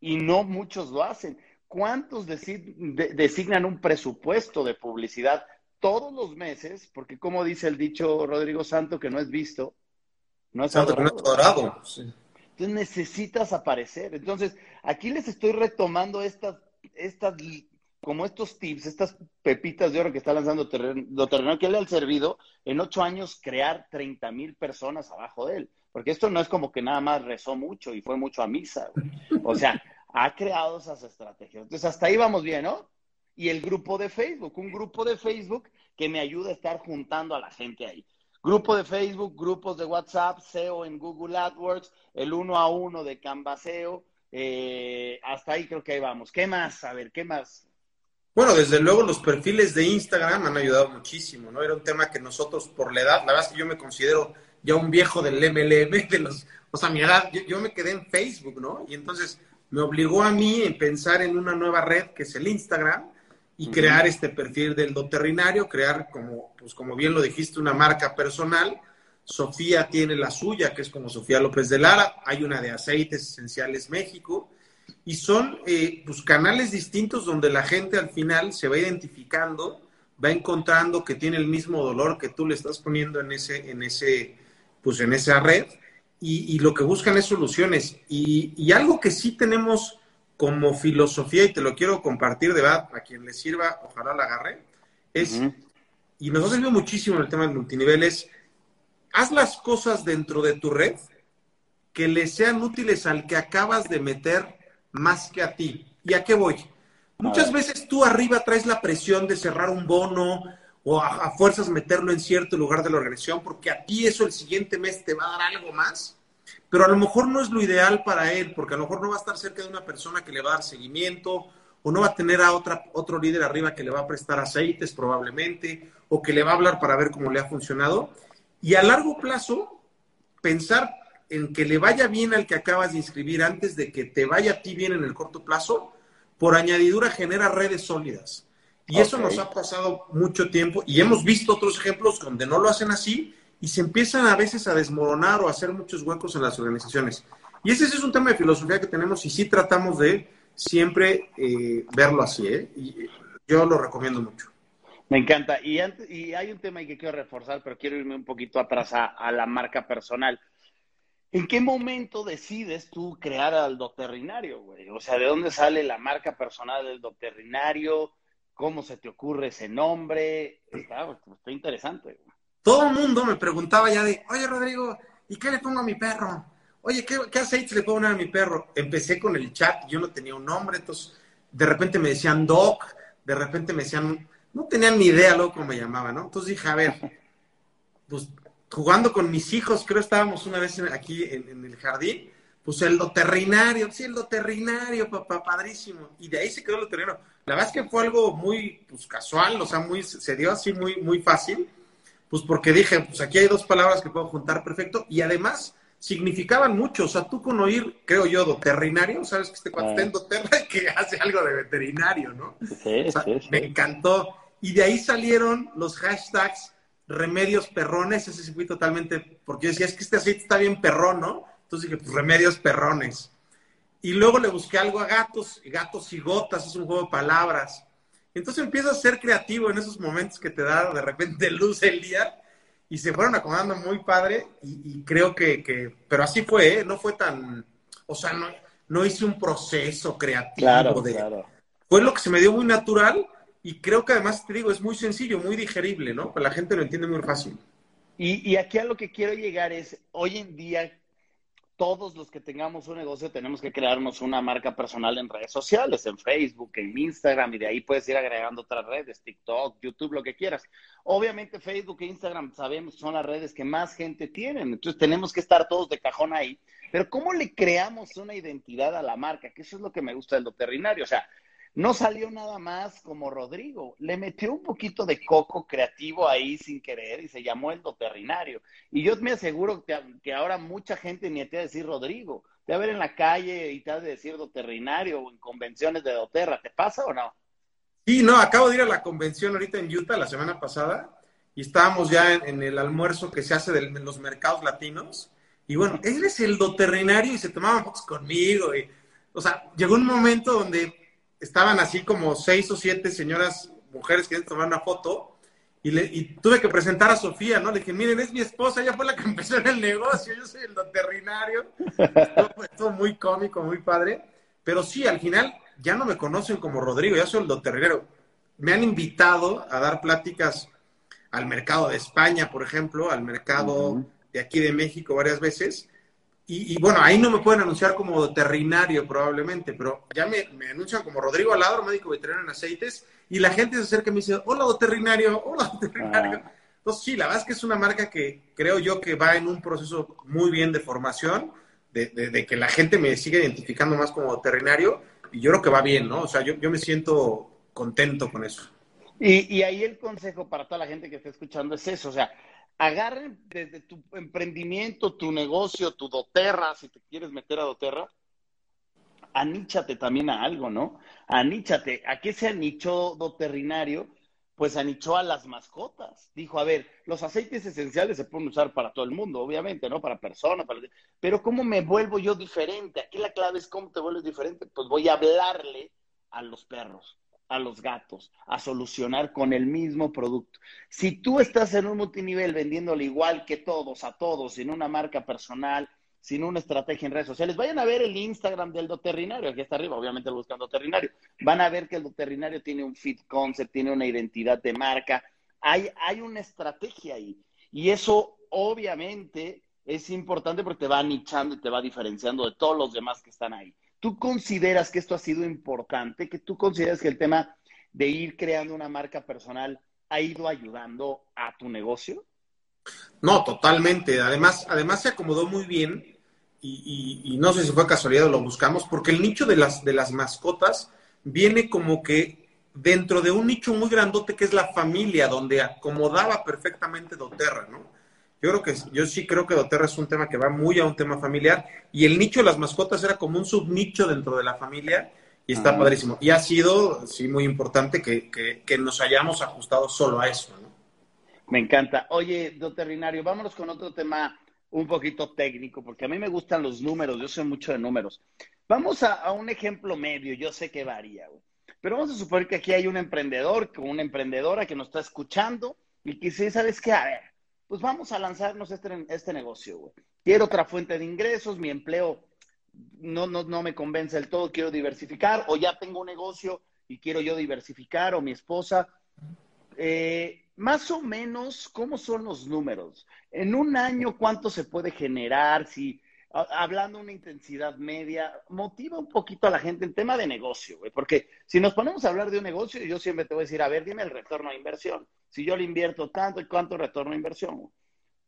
Y no muchos lo hacen. ¿Cuántos designan un presupuesto de publicidad todos los meses? Porque como dice el dicho Rodrigo Santo, que no es visto, no es adorado. Entonces necesitas aparecer. Entonces, aquí les estoy retomando estas, estas como estos tips, estas pepitas de oro que está lanzando terreno, que le ha servido en ocho años crear 30 mil personas abajo de él. Porque esto no es como que nada más rezó mucho y fue mucho a misa. O sea, ha creado esas estrategias. Entonces, hasta ahí vamos bien, ¿no? Y el grupo de Facebook, un grupo de Facebook que me ayuda a estar juntando a la gente ahí. Grupo de Facebook, grupos de WhatsApp, SEO en Google AdWords, el uno a uno de Canvaseo. Eh, hasta ahí creo que ahí vamos. ¿Qué más? A ver, ¿qué más? Bueno, desde luego los perfiles de Instagram han ayudado muchísimo, ¿no? Era un tema que nosotros, por la edad, la verdad es que yo me considero ya un viejo del MLM, de los, o sea, mi edad, yo, me quedé en Facebook, ¿no? Y entonces me obligó a mí en pensar en una nueva red que es el Instagram y crear este perfil del doterrinario, crear como, pues como bien lo dijiste, una marca personal. Sofía tiene la suya, que es como Sofía López de Lara, hay una de Aceites Esenciales México, y son eh, pues, canales distintos donde la gente al final se va identificando, va encontrando que tiene el mismo dolor que tú le estás poniendo en ese, en ese, pues en esa red, y, lo que buscan es soluciones. Y, algo que sí tenemos como filosofía, y te lo quiero compartir de verdad, a quien le sirva, ojalá la agarre, es, y nos ha servido muchísimo en el tema del multinivel, es, haz las cosas dentro de tu red que le sean útiles al que acabas de meter más que a ti. ¿Y a qué voy? Muchas veces tú arriba traes la presión de cerrar un bono o a, fuerzas meterlo en cierto lugar de la organización porque a ti eso el siguiente mes te va a dar algo más pero a lo mejor no es lo ideal para él, porque a lo mejor no va a estar cerca de una persona que le va a dar seguimiento, o no va a tener a otra, otro líder arriba que le va a prestar aceites probablemente, o que le va a hablar para ver cómo le ha funcionado. Y a largo plazo, pensar en que le vaya bien al que acabas de inscribir antes de que te vaya a ti bien en el corto plazo, por añadidura genera redes sólidas. Y eso nos ha pasado mucho tiempo y hemos visto otros ejemplos donde no lo hacen así y se empiezan a veces a desmoronar o a hacer muchos huecos en las organizaciones. Y ese, es un tema de filosofía que tenemos y sí tratamos de siempre eh, verlo así. ¿eh? Y yo lo recomiendo mucho. Me encanta. Y, y hay un tema que quiero reforzar, pero quiero irme un poquito atrás a, la marca personal. ¿En qué momento decides tú crear al doterrinario, güey? O sea, ¿de dónde sale la marca personal del doterrinario? ¿Cómo se te ocurre ese nombre? Está, está interesante. Todo el mundo me preguntaba ya de, oye Rodrigo, ¿y qué le pongo a mi perro? Oye, ¿qué, qué aceite le pongo a mi perro? Empecé con el chat, yo no tenía un nombre, entonces de repente me decían Doc, de repente me decían, no tenían ni idea luego cómo me llamaba, ¿no? Entonces dije, a ver, pues jugando con mis hijos, creo estábamos una vez aquí en el jardín, pues el doterrinario, sí, el doterrinario, papá, padrísimo. Y de ahí se quedó el doterrinario. La verdad es que fue algo muy pues, casual, o sea, muy, se dio así muy, muy fácil, pues porque dije, pues aquí hay dos palabras que puedo juntar perfecto y además significaban mucho. O sea, tú con oír, creo yo, doterrinario, sabes que este cuando está en doterra que hace algo de veterinario, ¿no? Sí, sí, Me encantó. Y de ahí salieron los hashtags remedios perrones, ese sí fui totalmente, porque yo decía, es que este aceite está bien perrón, ¿no? Entonces dije, pues remedios perrones. Y luego le busqué algo a gatos, gatos y gotas, es un juego de palabras. Entonces empiezo a ser creativo en esos momentos que te da de repente luz el día y se fueron acomodando muy padre y, creo que, pero así fue, ¿eh? no fue tan, o sea, no, no hice un proceso creativo. Claro, claro. Fue lo que se me dio muy natural y creo que además, te digo, es muy sencillo, muy digerible, ¿no? Pues la gente lo entiende muy fácil. Y, y aquí a lo que quiero llegar es, hoy en día todos los que tengamos un negocio tenemos que crearnos una marca personal en redes sociales, en Facebook, en Instagram, y de ahí puedes ir agregando otras redes, TikTok, YouTube, lo que quieras. Obviamente Facebook e Instagram sabemos son las redes que más gente tiene, entonces tenemos que estar todos de cajón ahí. Pero ¿cómo le creamos una identidad a la marca? Que eso es lo que me gusta del veterinario. O sea, no salió nada más como Rodrigo. Le metió un poquito de coco creativo ahí sin querer y se llamó el doterrinario. Y yo me aseguro que, ahora mucha gente ni te va a decir Rodrigo. Te va a ver en la calle y te va a decir doterrinario o en convenciones de doterra. ¿Te pasa o no? Sí, no, acabo de ir a la convención ahorita en Utah la semana pasada y estábamos ya en, el almuerzo que se hace de, los mercados latinos. Y bueno, él es el doterrinario y se tomaban fotos conmigo. Y, o sea, llegó un momento donde estaban así como seis o siete señoras, mujeres que tomar una foto, y, le, y tuve que presentar a Sofía, ¿no? Le dije, miren, es mi esposa, ella fue la que empezó en el negocio, yo soy el veterinario. Estuvo, muy cómico, muy padre. Pero sí, al final ya no me conocen como Rodrigo, ya soy el doterrinero. Me han invitado a dar pláticas al mercado de España, por ejemplo, al mercado de aquí de México varias veces. Y, bueno, ahí no me pueden anunciar como veterinario probablemente, pero ya me, anuncian como Rodrigo Aladro, médico veterinario en aceites, y la gente se acerca y me dice, hola veterinario, hola veterinario. Ah. Entonces sí, la verdad es que es una marca que creo yo que va en un proceso muy bien de formación, de, que la gente me siga identificando más como veterinario, y yo creo que va bien, ¿no? O sea, yo, yo me siento contento con eso. Y, y ahí el consejo para toda la gente que está escuchando es eso, o sea, agarren desde tu emprendimiento, tu negocio, tu doterra, si te quieres meter a doterra, aníchate también a algo, ¿no? Aníchate. ¿A qué se anichó doterrinario? Pues anichó a las mascotas. Dijo, a ver, los aceites esenciales se pueden usar para todo el mundo, obviamente, ¿no? Para personas, para... pero ¿cómo me vuelvo yo diferente? Aquí la clave es cómo te vuelves diferente. Pues voy a hablarle a los perros a los gatos a solucionar con el mismo producto. Si tú estás en un multinivel vendiéndole igual que todos, a todos, sin una marca personal, sin una estrategia en redes sociales, vayan a ver el Instagram del doterrinario, aquí está arriba, obviamente lo buscan doterrinario. Van a ver que el doterrinario tiene un fit concept, tiene una identidad de marca, hay, hay una estrategia ahí. Y eso obviamente es importante porque te va nichando y te va diferenciando de todos los demás que están ahí. ¿Tú consideras que esto ha sido importante? ¿Que tú consideras que el tema de ir creando una marca personal ha ido ayudando a tu negocio? No, totalmente. Además, además se acomodó muy bien y, no sé si fue casualidad o lo buscamos, porque el nicho de las, de las mascotas viene como que dentro de un nicho muy grandote que es la familia, donde acomodaba perfectamente doTERRA, ¿no? Yo creo que, yo sí creo que doTERRA es un tema que va muy a un tema familiar, y el nicho de las mascotas era como un subnicho dentro de la familia, y está ah. padrísimo. Y ha sido, sí, muy importante que, que, nos hayamos ajustado solo a eso, ¿no? Me encanta. Oye, doterrinario, vámonos con otro tema un poquito técnico, porque a mí me gustan los números, yo sé mucho de números. Vamos a, un ejemplo medio, yo sé que varía, pero vamos a suponer que aquí hay un emprendedor, con una emprendedora que nos está escuchando y que dice, ¿sabes qué? A ver, pues vamos a lanzarnos este, este negocio, güey. Quiero otra fuente de ingresos, mi empleo no, no, no me convence del todo, quiero diversificar, o ya tengo un negocio y quiero yo diversificar, o mi esposa. Eh, más o menos, ¿cómo son los números? En un año, ¿cuánto se puede generar? Si, hablando de una intensidad media, motiva un poquito a la gente en tema de negocio, güey, porque si nos ponemos a hablar de un negocio, yo siempre te voy a decir, a ver, dime el retorno a inversión. Si yo le invierto tanto y cuánto retorno a inversión.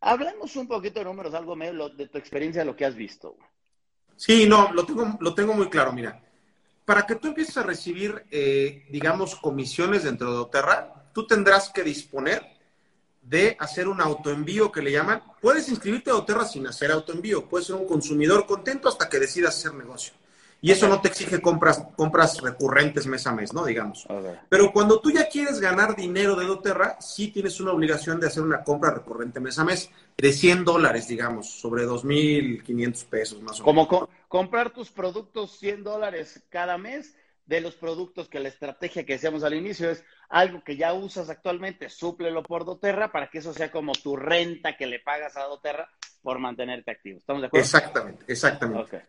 Hablemos un poquito de números, algo medio de tu experiencia, de lo que has visto. Sí, no, lo tengo, lo tengo muy claro, mira. Para que tú empieces a recibir, eh, digamos, comisiones dentro de Oterra, tú tendrás que disponer de hacer un autoenvío que le llaman. Puedes inscribirte a Oterra sin hacer autoenvío, puedes ser un consumidor contento hasta que decidas hacer negocio. Y eso no te exige compras, compras recurrentes mes a mes, ¿no? Digamos. Pero cuando tú ya quieres ganar dinero de doTERRA, sí tienes una obligación de hacer una compra recurrente mes a mes de 100 dólares, digamos, sobre 2.500 pesos más o menos. Como comprar tus productos 100 dólares cada mes de los productos que la estrategia que decíamos al inicio es algo que ya usas actualmente, súplelo por doTERRA para que eso sea como tu renta que le pagas a doTERRA por mantenerte activo. ¿Estamos de acuerdo? Exactamente, exactamente.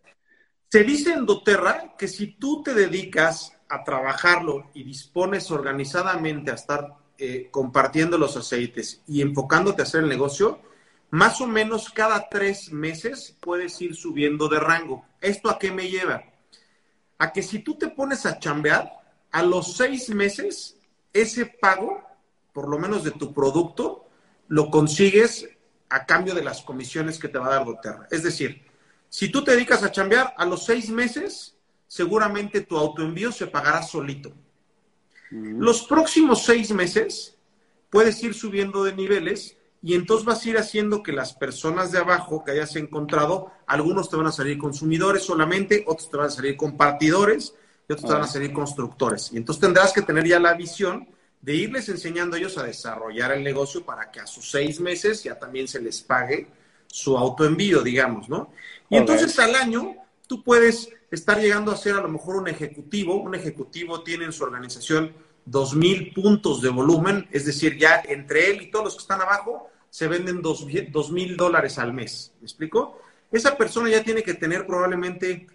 Se dice en doTERRA que si tú te dedicas a trabajarlo y dispones organizadamente a estar eh, compartiendo los aceites y enfocándote a hacer el negocio, más o menos cada tres meses puedes ir subiendo de rango. ¿Esto a qué me lleva? A que si tú te pones a chambear, a los seis meses ese pago, por lo menos de tu producto, lo consigues a cambio de las comisiones que te va a dar doTERRA. Es decir, si tú te dedicas a chambear, a los seis meses, seguramente tu autoenvío se pagará solito. Mm. Los próximos seis meses puedes ir subiendo de niveles y entonces vas a ir haciendo que las personas de abajo que hayas encontrado, algunos te van a salir consumidores solamente, otros te van a salir compartidores y otros te van a salir constructores. Y entonces tendrás que tener ya la visión de irles enseñando a ellos a desarrollar el negocio para que a sus seis meses ya también se les pague su autoenvío, digamos, ¿no? Y entonces al año tú puedes estar llegando a ser a lo mejor un ejecutivo. Un ejecutivo tiene en su organización dos mil puntos de volumen, es decir, ya entre él y todos los que están abajo se venden dos mil dólares al mes. ¿Me explico? Esa persona ya tiene que tener probablemente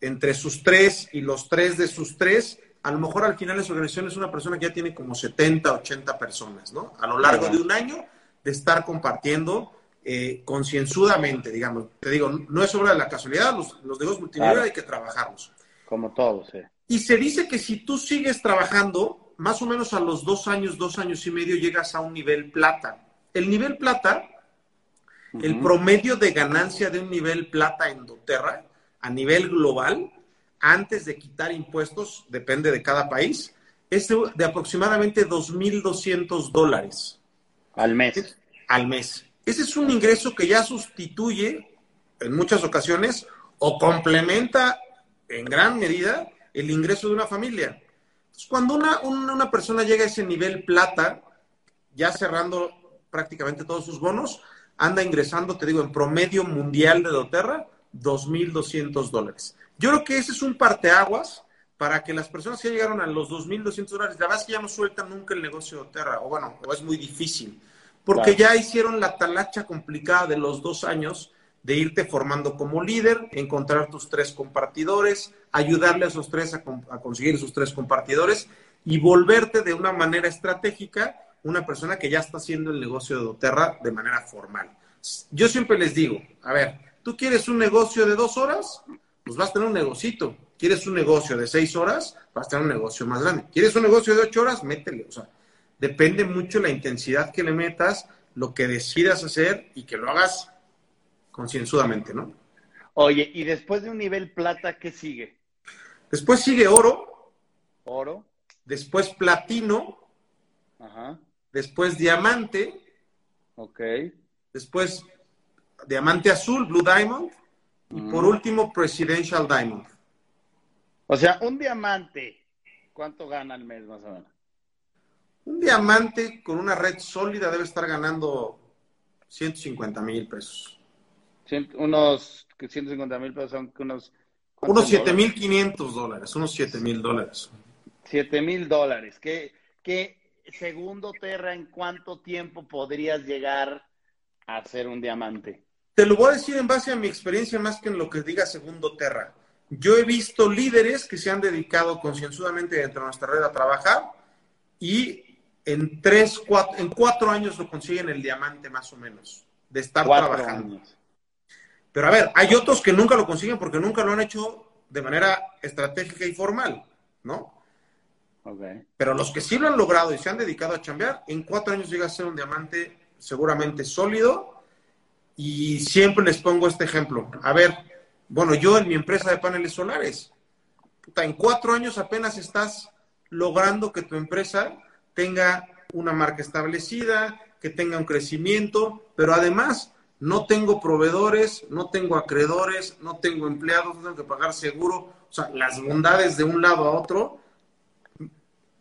entre sus tres y los tres de sus tres, a lo mejor al final de su organización es una persona que ya tiene como 70, 80 personas, ¿no? A lo largo de un año de estar compartiendo eh, concienzudamente, digamos. Te digo, no es obra de la casualidad, los, los negocios multinivel hay que trabajarlos. Como todos, sí. Y se dice que si tú sigues trabajando, más o menos a los dos años, dos años y medio, llegas a un nivel plata. El nivel plata, el promedio de ganancia de un nivel plata en doTERRA, a nivel global, antes de quitar impuestos, depende de cada país, es de, de aproximadamente 2.200 dólares. Al mes. Al mes. Ese es un ingreso que ya sustituye en muchas ocasiones o complementa en gran medida el ingreso de una familia. Cuando una, una, persona llega a ese nivel plata, ya cerrando prácticamente todos sus bonos, anda ingresando, te digo, en promedio mundial de doTERRA, 2.200 dólares. Yo creo que ese es un parteaguas para que las personas que llegaron a los 2.200 dólares, la verdad es que ya no sueltan nunca el negocio de doTERRA, o bueno, o es muy difícil porque ya hicieron la talacha complicada de los dos años de irte formando como líder, encontrar tus tres compartidores, ayudarle a esos tres a, conseguir esos tres compartidores y volverte de una manera estratégica una persona que ya está haciendo el negocio de doTERRA de manera formal. Yo siempre les digo, a ver, ¿tú quieres un negocio de dos horas? Pues vas a tener un negocito. ¿Quieres un negocio de seis horas? Vas a tener un negocio más grande. ¿Quieres un negocio de ocho horas? Métele. O sea, depende mucho la intensidad que le metas, lo que decidas hacer y que lo hagas concienzudamente, ¿no? Oye, y después de un nivel plata, ¿qué sigue? Después sigue oro. Oro. Después platino. Ajá. Después diamante. Ok. Después diamante azul, blue diamond. Y por último, presidential diamond. O sea, un diamante, ¿cuánto gana al mes más o menos? Un diamante con una red sólida debe estar ganando 150 mil pesos. Unos 150 mil pesos son unos... Unos 7 mil 500 dólares, unos 7 mil dólares. 7 mil dólares. ¿Qué, ¿Qué segundo Terra en cuánto tiempo podrías llegar a ser un diamante? Te lo voy a decir en base a mi experiencia más que en lo que diga Segundo Terra. Yo he visto líderes que se han dedicado concienzudamente dentro de nuestra red a trabajar y en tres, cuatro, en cuatro años lo consiguen el diamante más o menos, de estar trabajando. Pero a ver, hay otros que nunca lo consiguen porque nunca lo han hecho de manera estratégica y formal, ¿no? Okay. Pero los que sí lo han logrado y se han dedicado a chambear, en cuatro años llega a ser un diamante seguramente sólido. Y siempre les pongo este ejemplo. A ver, bueno, yo en mi empresa de paneles solares, en cuatro años apenas estás logrando que tu empresa tenga una marca establecida, que tenga un crecimiento, pero además no tengo proveedores, no tengo acreedores, no tengo empleados, no tengo que pagar seguro. O sea, las bondades de un lado a otro.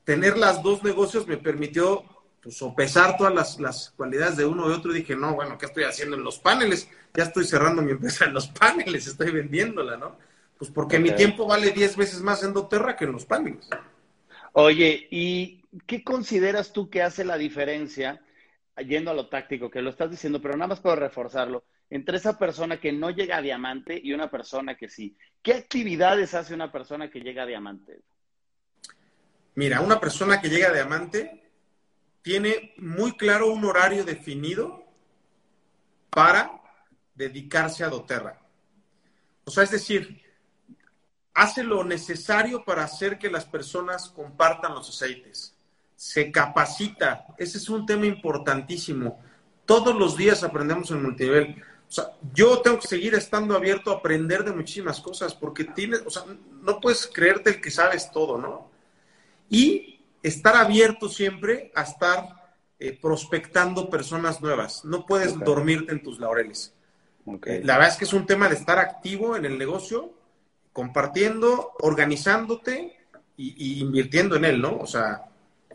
Tener las dos negocios me permitió pues, sopesar todas las, las, cualidades de uno y otro. Y dije, no, bueno, ¿qué estoy haciendo en los paneles? ya estoy cerrando mi empresa en los paneles, estoy vendiéndola, ¿no? Pues porque mi tiempo vale 10 veces más en doTERRA que en los paneles. Oye, ¿y qué consideras tú que hace la diferencia, yendo a lo táctico, que lo estás diciendo, pero nada más puedo reforzarlo, entre esa persona que no llega a diamante y una persona que sí? ¿Qué actividades hace una persona que llega a diamante? Mira, una persona que llega a diamante tiene muy claro un horario definido para dedicarse a doTERRA. O sea, es decir, hace lo necesario para hacer que las personas compartan los aceites. Se capacita. Ese es un tema importantísimo. Todos los días aprendemos en multinivel. O sea, yo tengo que seguir estando abierto a aprender de muchísimas cosas porque tienes, o sea, no puedes creerte el que sabes todo, ¿no? Y estar abierto siempre a estar eh, prospectando personas nuevas. No puedes dormirte en tus laureles. La verdad es que es un tema de estar activo en el negocio, compartiendo, organizándote y, invirtiendo en él, ¿no? O sea,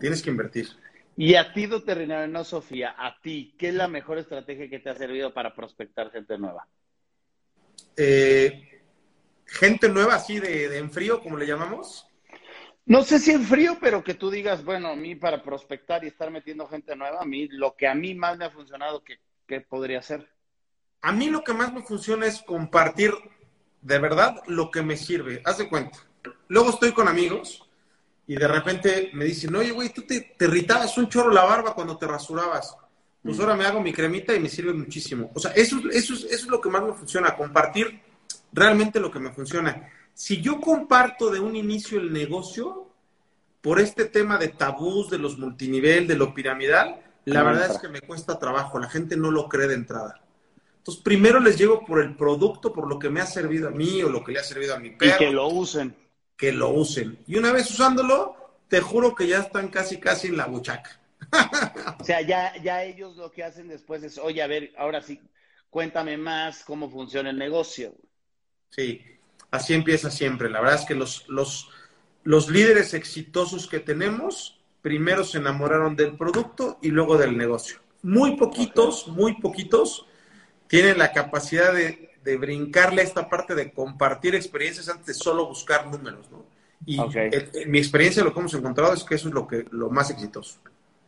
tienes que invertir. Y a ti, veterinario, no Sofía, a ti, ¿qué es la mejor estrategia que te ha servido para prospectar gente nueva? Eh, gente nueva, así de, de en frío, como le llamamos. No sé si en frío, pero que tú digas, bueno, a mí para prospectar y estar metiendo gente nueva, a mí lo que a mí más me ha funcionado, ¿qué, podría ser? A mí lo que más me funciona es compartir de verdad lo que me sirve. Haz de cuenta. Luego estoy con amigos y de repente me dicen, oye, güey, tú te, irritabas un chorro la barba cuando te rasurabas. Pues mm. ahora me hago mi cremita y me sirve muchísimo. O sea, eso, eso, eso es lo que más me funciona, compartir realmente lo que me funciona. Si yo comparto de un inicio el negocio, por este tema de tabús, de los multinivel, de lo piramidal, la verdad es que me cuesta trabajo. La gente no lo cree de entrada. Entonces, primero les llego por el producto, por lo que me ha servido a mí o lo que le ha servido a mi perro. Y que lo usen. Que lo usen. Y una vez usándolo, te juro que ya están casi, casi en la buchaca. o sea, ya, ya ellos lo que hacen después es, oye, a ver, ahora sí, cuéntame más cómo funciona el negocio. Sí, así empieza siempre. La verdad es que los, los, los líderes exitosos que tenemos, primero se enamoraron del producto y luego del negocio. Muy poquitos, muy poquitos tienen la capacidad de, brincarle a esta parte de compartir experiencias antes de solo buscar números, ¿no? Y mi experiencia, lo que hemos encontrado es que eso es lo, que, lo más exitoso.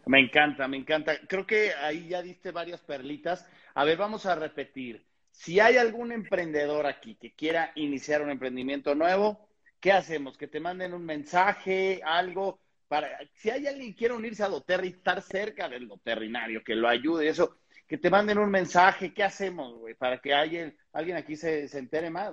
Me encanta, me encanta. Creo que ahí ya diste varias perlitas. A ver, vamos a repetir. Si hay algún emprendedor aquí que quiera iniciar un emprendimiento nuevo, ¿qué hacemos? Que te manden un mensaje, algo, para, si hay alguien que quiera unirse a Doterri, estar cerca del veterinario, que lo ayude, eso, que te manden un mensaje, ¿qué hacemos, güey? Para que alguien, alguien aquí se, se entere más,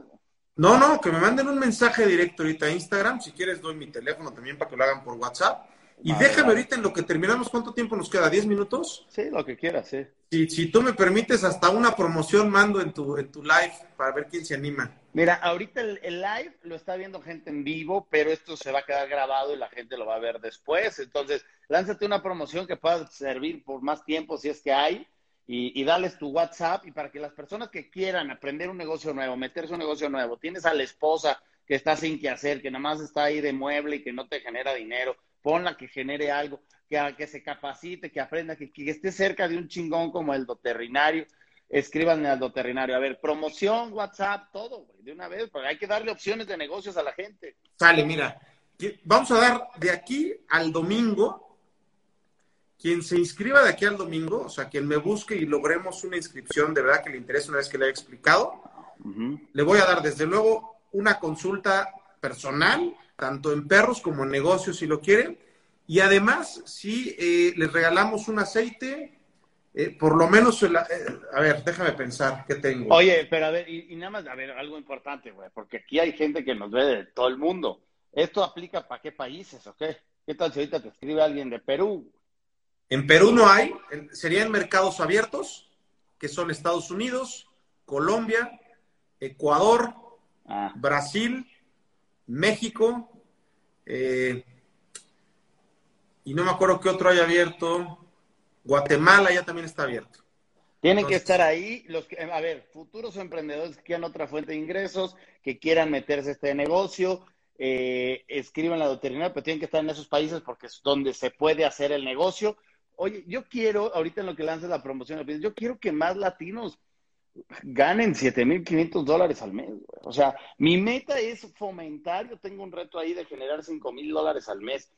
No, no, que me manden un mensaje directo ahorita a Instagram. Si quieres, doy mi teléfono también para que lo hagan por WhatsApp. Y déjame ahorita en lo que terminamos, ¿cuánto tiempo nos queda? ¿10 minutos? Sí, lo que quieras, sí. Si, si tú me permites, hasta una promoción mando en tu, en tu live para ver quién se anima. Mira, ahorita el, el, live lo está viendo gente en vivo, pero esto se va a quedar grabado y la gente lo va a ver después. Entonces, lánzate una promoción que pueda servir por más tiempo si es que hay y, y dales tu WhatsApp y para que las personas que quieran aprender un negocio nuevo, meterse un negocio nuevo, tienes a la esposa que está sin que hacer, que nada más está ahí de mueble y que no te genera dinero, ponla que genere algo, que, que se capacite, que aprenda, que, esté cerca de un chingón como el doterrinario. Escríbanme al doterrinario. A ver, promoción, WhatsApp, todo, güey, de una vez, porque hay que darle opciones de negocios a la gente. Sale, mira, vamos a dar de aquí al domingo, quien se inscriba de aquí al domingo, o sea, quien me busque y logremos una inscripción de verdad que le interese una vez que le haya explicado, uh -huh. le voy a dar desde luego una consulta personal tanto en perros como en negocios si lo quieren. Y además, si eh, les regalamos un aceite, eh, por lo menos, el, eh, a ver, déjame pensar, ¿qué tengo? Oye, pero a ver, y, y nada más, a ver, algo importante, güey, porque aquí hay gente que nos ve de todo el mundo. ¿Esto aplica para qué países o qué? ¿Qué tal si ahorita te escribe alguien de Perú? En Perú no hay, serían mercados abiertos, que son Estados Unidos, Colombia, Ecuador, ah. Brasil, México, eh, y no me acuerdo qué otro hay abierto. Guatemala ya también está abierto. Tienen Entonces, que estar ahí los que, a ver, futuros emprendedores que quieran otra fuente de ingresos, que quieran meterse a este negocio, eh, escriban la veterinaria, pero tienen que estar en esos países porque es donde se puede hacer el negocio. Oye, yo quiero, ahorita en lo que lances la promoción, yo quiero que más latinos ganen 7.500 dólares al mes. Güey. O sea, mi meta es fomentar, yo tengo un reto ahí de generar 5.000 dólares al mes.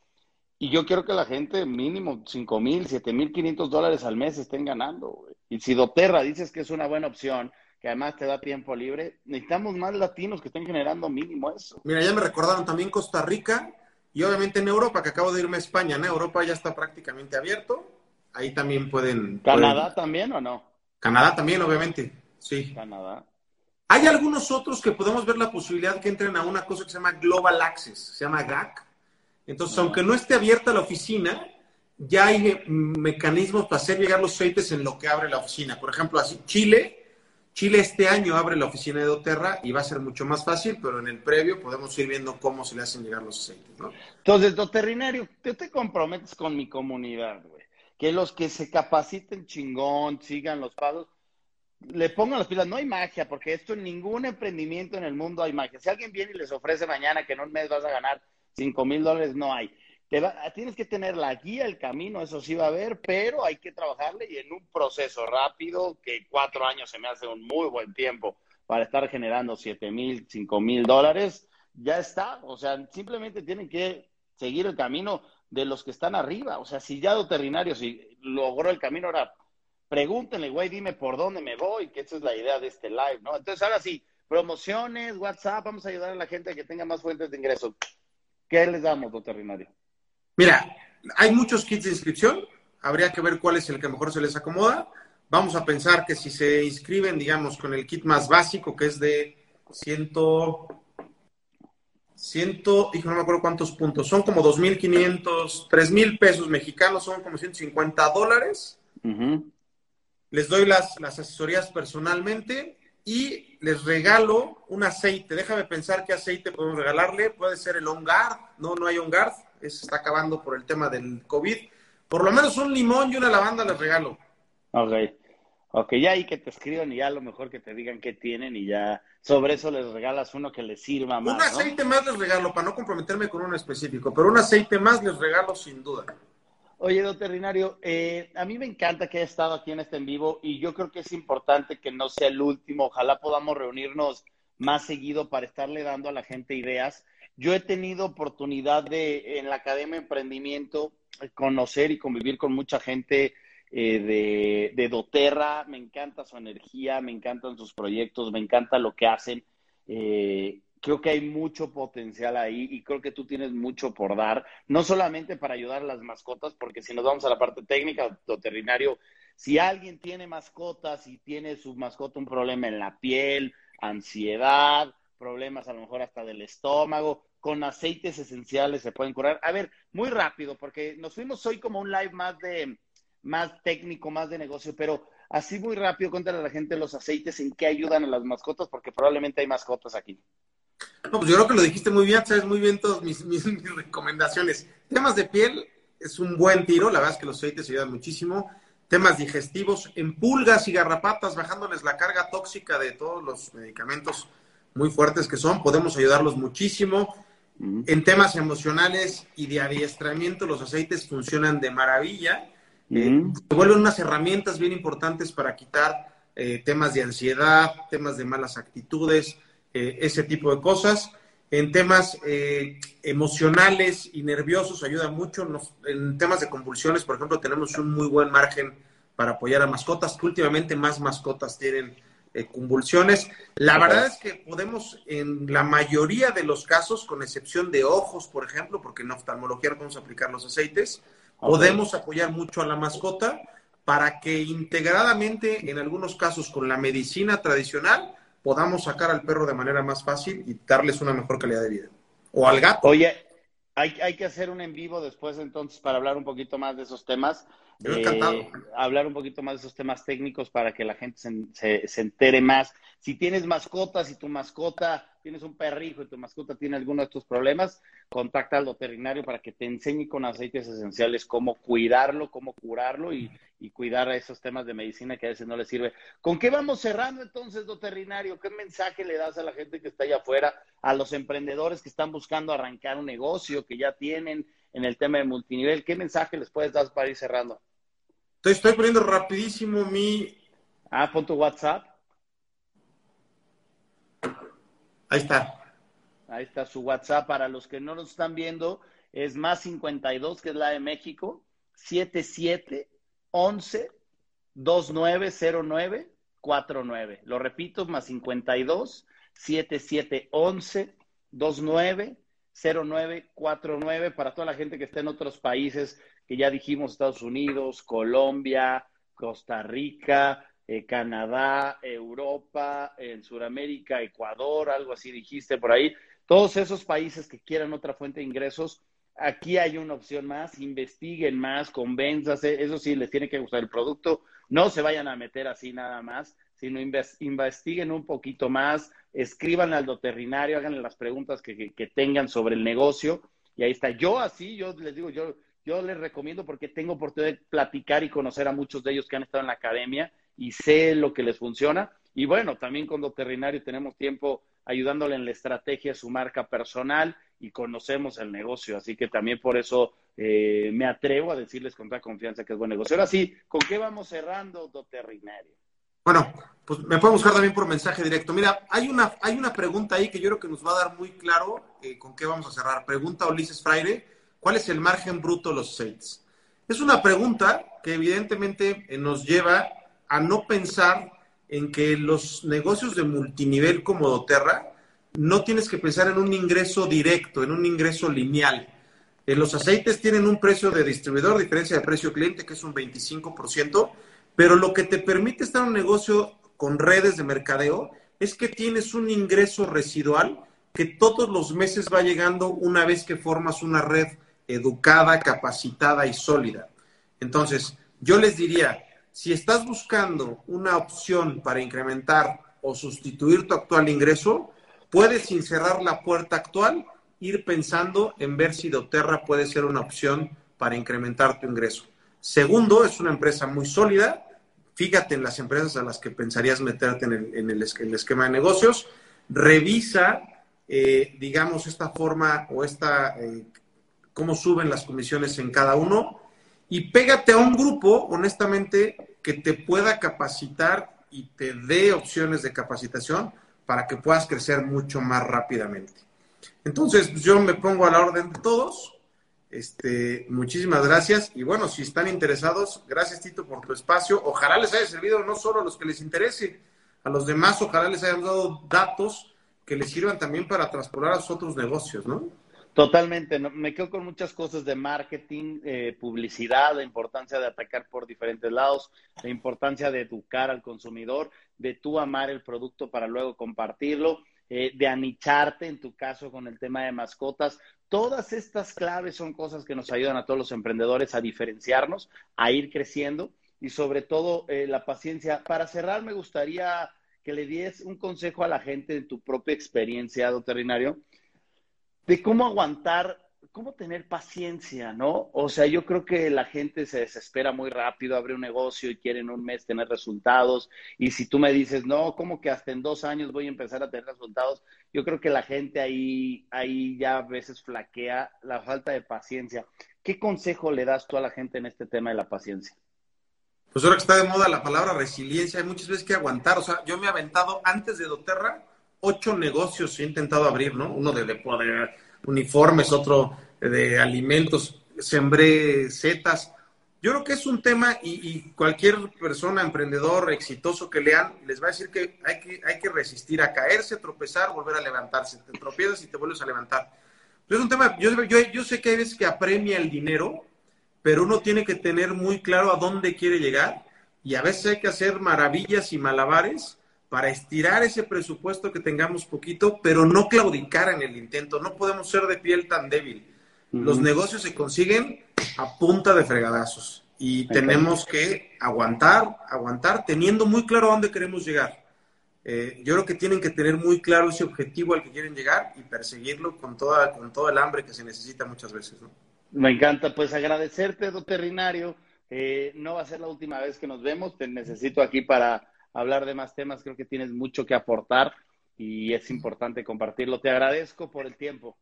Y yo quiero que la gente mínimo 5.000, 7.500 dólares al mes estén ganando. Y si doTERRA dices que es una buena opción, que además te da tiempo libre, necesitamos más latinos que estén generando mínimo eso. Mira, ya me recordaron también Costa Rica y obviamente en Europa, que acabo de irme a España, ¿no? Europa ya está prácticamente abierto. Ahí también pueden... ¿Canadá pueden... también o no? Canadá también, obviamente. Sí. Canadá. Hay algunos otros que podemos ver la posibilidad que entren a una cosa que se llama Global Access, se llama GAC. Entonces, aunque no esté abierta la oficina, ya hay mecanismos para hacer llegar los aceites en lo que abre la oficina. Por ejemplo, así Chile, Chile este año abre la oficina de doTERRA y va a ser mucho más fácil, pero en el previo podemos ir viendo cómo se le hacen llegar los aceites, ¿no? Entonces, doterrinario, tú te comprometes con mi comunidad, güey. Que los que se capaciten chingón, sigan los pasos, le pongan las pilas. No hay magia, porque esto en ningún emprendimiento en el mundo hay magia. Si alguien viene y les ofrece mañana que en un mes vas a ganar 5 mil dólares, no hay. Tienes que tener la guía, el camino, eso sí va a haber, pero hay que trabajarle y en un proceso rápido, que cuatro años se me hace un muy buen tiempo para estar generando 7 mil, 5 mil dólares, ya está. O sea, simplemente tienen que seguir el camino de los que están arriba. O sea, si ya veterinario, si logró el camino, ahora pregúntenle, güey, dime por dónde me voy, que esa es la idea de este live, ¿no? Entonces, ahora sí, promociones, WhatsApp, vamos a ayudar a la gente a que tenga más fuentes de ingresos. ¿Qué les damos, veterinario? Mira, hay muchos kits de inscripción, habría que ver cuál es el que mejor se les acomoda. Vamos a pensar que si se inscriben, digamos, con el kit más básico, que es de ciento, ciento, hijo, no me acuerdo cuántos puntos, son como 2.500, 3.000 pesos mexicanos, son como 150 dólares. Uh -huh. Les doy las, las asesorías personalmente y les regalo un aceite. Déjame pensar qué aceite podemos regalarle. Puede ser el On Guard. No, no hay On Eso está acabando por el tema del COVID. Por lo menos un limón y una lavanda les regalo. Ok. Ok, ya ahí que te escriban y ya a lo mejor que te digan qué tienen y ya sobre eso les regalas uno que les sirva más. Un aceite ¿no? más les regalo, para no comprometerme con uno específico, pero un aceite más les regalo sin duda. Oye, veterinario, eh, a mí me encanta que haya estado aquí en este en vivo y yo creo que es importante que no sea el último. Ojalá podamos reunirnos más seguido para estarle dando a la gente ideas. Yo he tenido oportunidad de, en la Academia de Emprendimiento, conocer y convivir con mucha gente eh, de, de, doTERRA. Me encanta su energía, me encantan sus proyectos, me encanta lo que hacen. Eh, creo que hay mucho potencial ahí y creo que tú tienes mucho por dar, no solamente para ayudar a las mascotas, porque si nos vamos a la parte técnica, veterinario, si alguien tiene mascotas y tiene su mascota un problema en la piel, ansiedad, problemas a lo mejor hasta del estómago, con aceites esenciales se pueden curar. A ver, muy rápido, porque nos fuimos hoy como un live más de más técnico, más de negocio, pero así muy rápido, cuéntale a la gente los aceites, en qué ayudan a las mascotas, porque probablemente hay mascotas aquí. No, pues yo creo que lo dijiste muy bien, sabes muy bien todas mis, mis, recomendaciones. Temas de piel es un buen tiro, la verdad es que los aceites ayudan muchísimo. Temas digestivos, en pulgas y garrapatas, bajándoles la carga tóxica de todos los medicamentos muy fuertes que son, podemos ayudarlos muchísimo. En temas emocionales y de adiestramiento, los aceites funcionan de maravilla. Eh, se vuelven unas herramientas bien importantes para quitar eh, temas de ansiedad, temas de malas actitudes, eh, ese tipo de cosas. En temas emocionales y nerviosos ayuda mucho. en temas de convulsiones, por ejemplo, tenemos un muy buen margen para apoyar a mascotas, que últimamente más mascotas tienen convulsiones. La verdad es que podemos, en la mayoría de los casos, con excepción de ojos, por ejemplo, porque en oftalmología no podemos aplicar los aceites, podemos apoyar mucho a la mascota para que integradamente, en algunos casos con la medicina tradicional, podamos sacar al perro de manera más fácil y darles una mejor calidad de vida. O al gato. Oye, hay, hay que hacer un en vivo después entonces para hablar un poquito más de esos temas. Eh, hablar un poquito más de esos temas técnicos para que la gente se, se, entere más. Si tienes mascotas y tu mascota, tienes un perrijo y tu mascota tiene alguno de estos problemas, contacta al veterinario para que te enseñe con aceites esenciales cómo cuidarlo, cómo curarlo y, y cuidar a esos temas de medicina que a veces no le sirve. ¿Con qué vamos cerrando entonces, veterinario? ¿Qué mensaje le das a la gente que está allá afuera, a los emprendedores que están buscando arrancar un negocio, que ya tienen en el tema de multinivel. ¿Qué mensaje les puedes dar para ir cerrando? Te estoy poniendo rapidísimo mi... Ah, pon tu WhatsApp. Ahí está. Ahí está su WhatsApp. Para los que no nos están viendo, es más 52, que es la de México, 77 11 2909 49. Lo repito, más 52 77 11 29 0949 para toda la gente que está en otros países que ya dijimos, Estados Unidos, Colombia, Costa Rica, eh, Canadá, Europa, en Sudamérica, Ecuador, algo así dijiste por ahí. Todos esos países que quieran otra fuente de ingresos, aquí hay una opción más, investiguen más, convénzase, eso sí, les tiene que gustar el producto, no se vayan a meter así nada más, sino investiguen un poquito más, escriban al veterinario, háganle las preguntas que, tengan sobre el negocio. Y ahí está. Yo así, yo les digo, yo, yo les recomiendo porque tengo oportunidad de platicar y conocer a muchos de ellos que han estado en la academia y sé lo que les funciona. Y bueno, también con veterinario tenemos tiempo ayudándole en la estrategia de su marca personal y conocemos el negocio. Así que también por eso eh, me atrevo a decirles con toda confianza que es buen negocio. Ahora sí, ¿con qué vamos cerrando, veterinario? Bueno, pues me puede buscar también por mensaje directo. Mira, hay una, hay una pregunta ahí que yo creo que nos va a dar muy claro eh, con qué vamos a cerrar. Pregunta Ulises Fraire, ¿cuál es el margen bruto de los aceites? Es una pregunta que evidentemente eh, nos lleva a no pensar en que los negocios de multinivel como doTERRA no tienes que pensar en un ingreso directo, en un ingreso lineal. Eh, los aceites tienen un precio de distribuidor, diferencia de precio cliente, que es un 25%, pero lo que te permite estar en un negocio con redes de mercadeo es que tienes un ingreso residual que todos los meses va llegando una vez que formas una red educada, capacitada y sólida. Entonces, yo les diría, si estás buscando una opción para incrementar o sustituir tu actual ingreso, puedes sin cerrar la puerta actual, ir pensando en ver si doTERRA puede ser una opción para incrementar tu ingreso. Segundo, es una empresa muy sólida. Fíjate en las empresas a las que pensarías meterte en el, esquema de negocios. Revisa, eh, digamos, esta forma o esta, eh, cómo suben las comisiones en cada uno. Y pégate a un grupo, honestamente, que te pueda capacitar y te dé opciones de capacitación para que puedas crecer mucho más rápidamente. Entonces, yo me pongo a la orden de todos este, muchísimas gracias. Y bueno, si están interesados, gracias Tito por tu espacio. Ojalá les haya servido no solo a los que les interese, a los demás, ojalá les hayan dado datos que les sirvan también para transportar a sus otros negocios, ¿no? Totalmente, me quedo con muchas cosas de marketing, eh, publicidad, la importancia de atacar por diferentes lados, la importancia de educar al consumidor, de tú amar el producto para luego compartirlo eh, de anicharte, en tu caso con el tema de mascotas. Todas estas claves son cosas que nos ayudan a todos los emprendedores a diferenciarnos, a ir creciendo y sobre todo eh, la paciencia. Para cerrar, me gustaría que le des un consejo a la gente de tu propia experiencia, veterinario, de cómo aguantar cómo tener paciencia, ¿no? O sea, yo creo que la gente se desespera muy rápido, abre un negocio y quiere en un mes tener resultados. Y si tú me dices, no, ¿cómo que hasta en dos años voy a empezar a tener resultados? Yo creo que la gente ahí, ahí ya a veces flaquea la falta de paciencia. ¿Qué consejo le das tú a la gente en este tema de la paciencia? Pues ahora que está de moda la palabra resiliencia, hay muchas veces que aguantar. O sea, yo me he aventado antes de doTERRA ocho negocios he intentado abrir, ¿no? Uno de, de, de uniformes, otro de alimentos, sembré setas. Yo creo que es un tema y, cualquier persona, emprendedor, exitoso que lean, les va a decir que hay, que hay que resistir a caerse, tropezar, volver a levantarse. Te tropiezas y te vuelves a levantar. Es un tema, yo, yo, yo sé que hay veces que apremia el dinero, pero uno tiene que tener muy claro a dónde quiere llegar y a veces hay que hacer maravillas y malabares para estirar ese presupuesto que tengamos poquito, pero no claudicar en el intento. No podemos ser de piel tan débil. Los negocios se consiguen a punta de fregadazos y tenemos que aguantar, aguantar, teniendo muy claro a dónde queremos llegar. Eh, yo creo que tienen que tener muy claro ese objetivo al que quieren llegar y perseguirlo con toda, con todo el hambre que se necesita muchas veces. Me encanta, pues agradecerte, veterinario. Eh, no va a ser la última vez que nos vemos, te necesito aquí para hablar de más temas, creo que tienes mucho que aportar y es importante compartirlo. Te agradezco por el tiempo.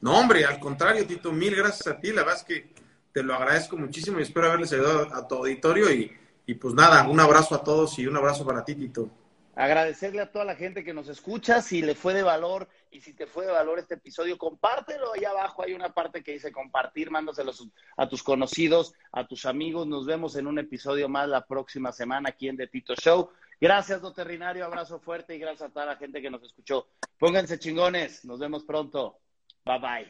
No, hombre, al contrario, Tito, mil gracias a ti. La verdad es que te lo agradezco muchísimo y espero haberles ayudado a tu auditorio. Y, y pues nada, un abrazo a todos y un abrazo para ti, Tito. Agradecerle a toda la gente que nos escucha. Si le fue de valor y si te fue de valor este episodio, compártelo. Ahí abajo hay una parte que dice compartir. Mándaselos a tus conocidos, a tus amigos. Nos vemos en un episodio más la próxima semana aquí en The Tito Show. Gracias, Doterrinario. Abrazo fuerte y gracias a toda la gente que nos escuchó. Pónganse chingones. Nos vemos pronto. Bye bye.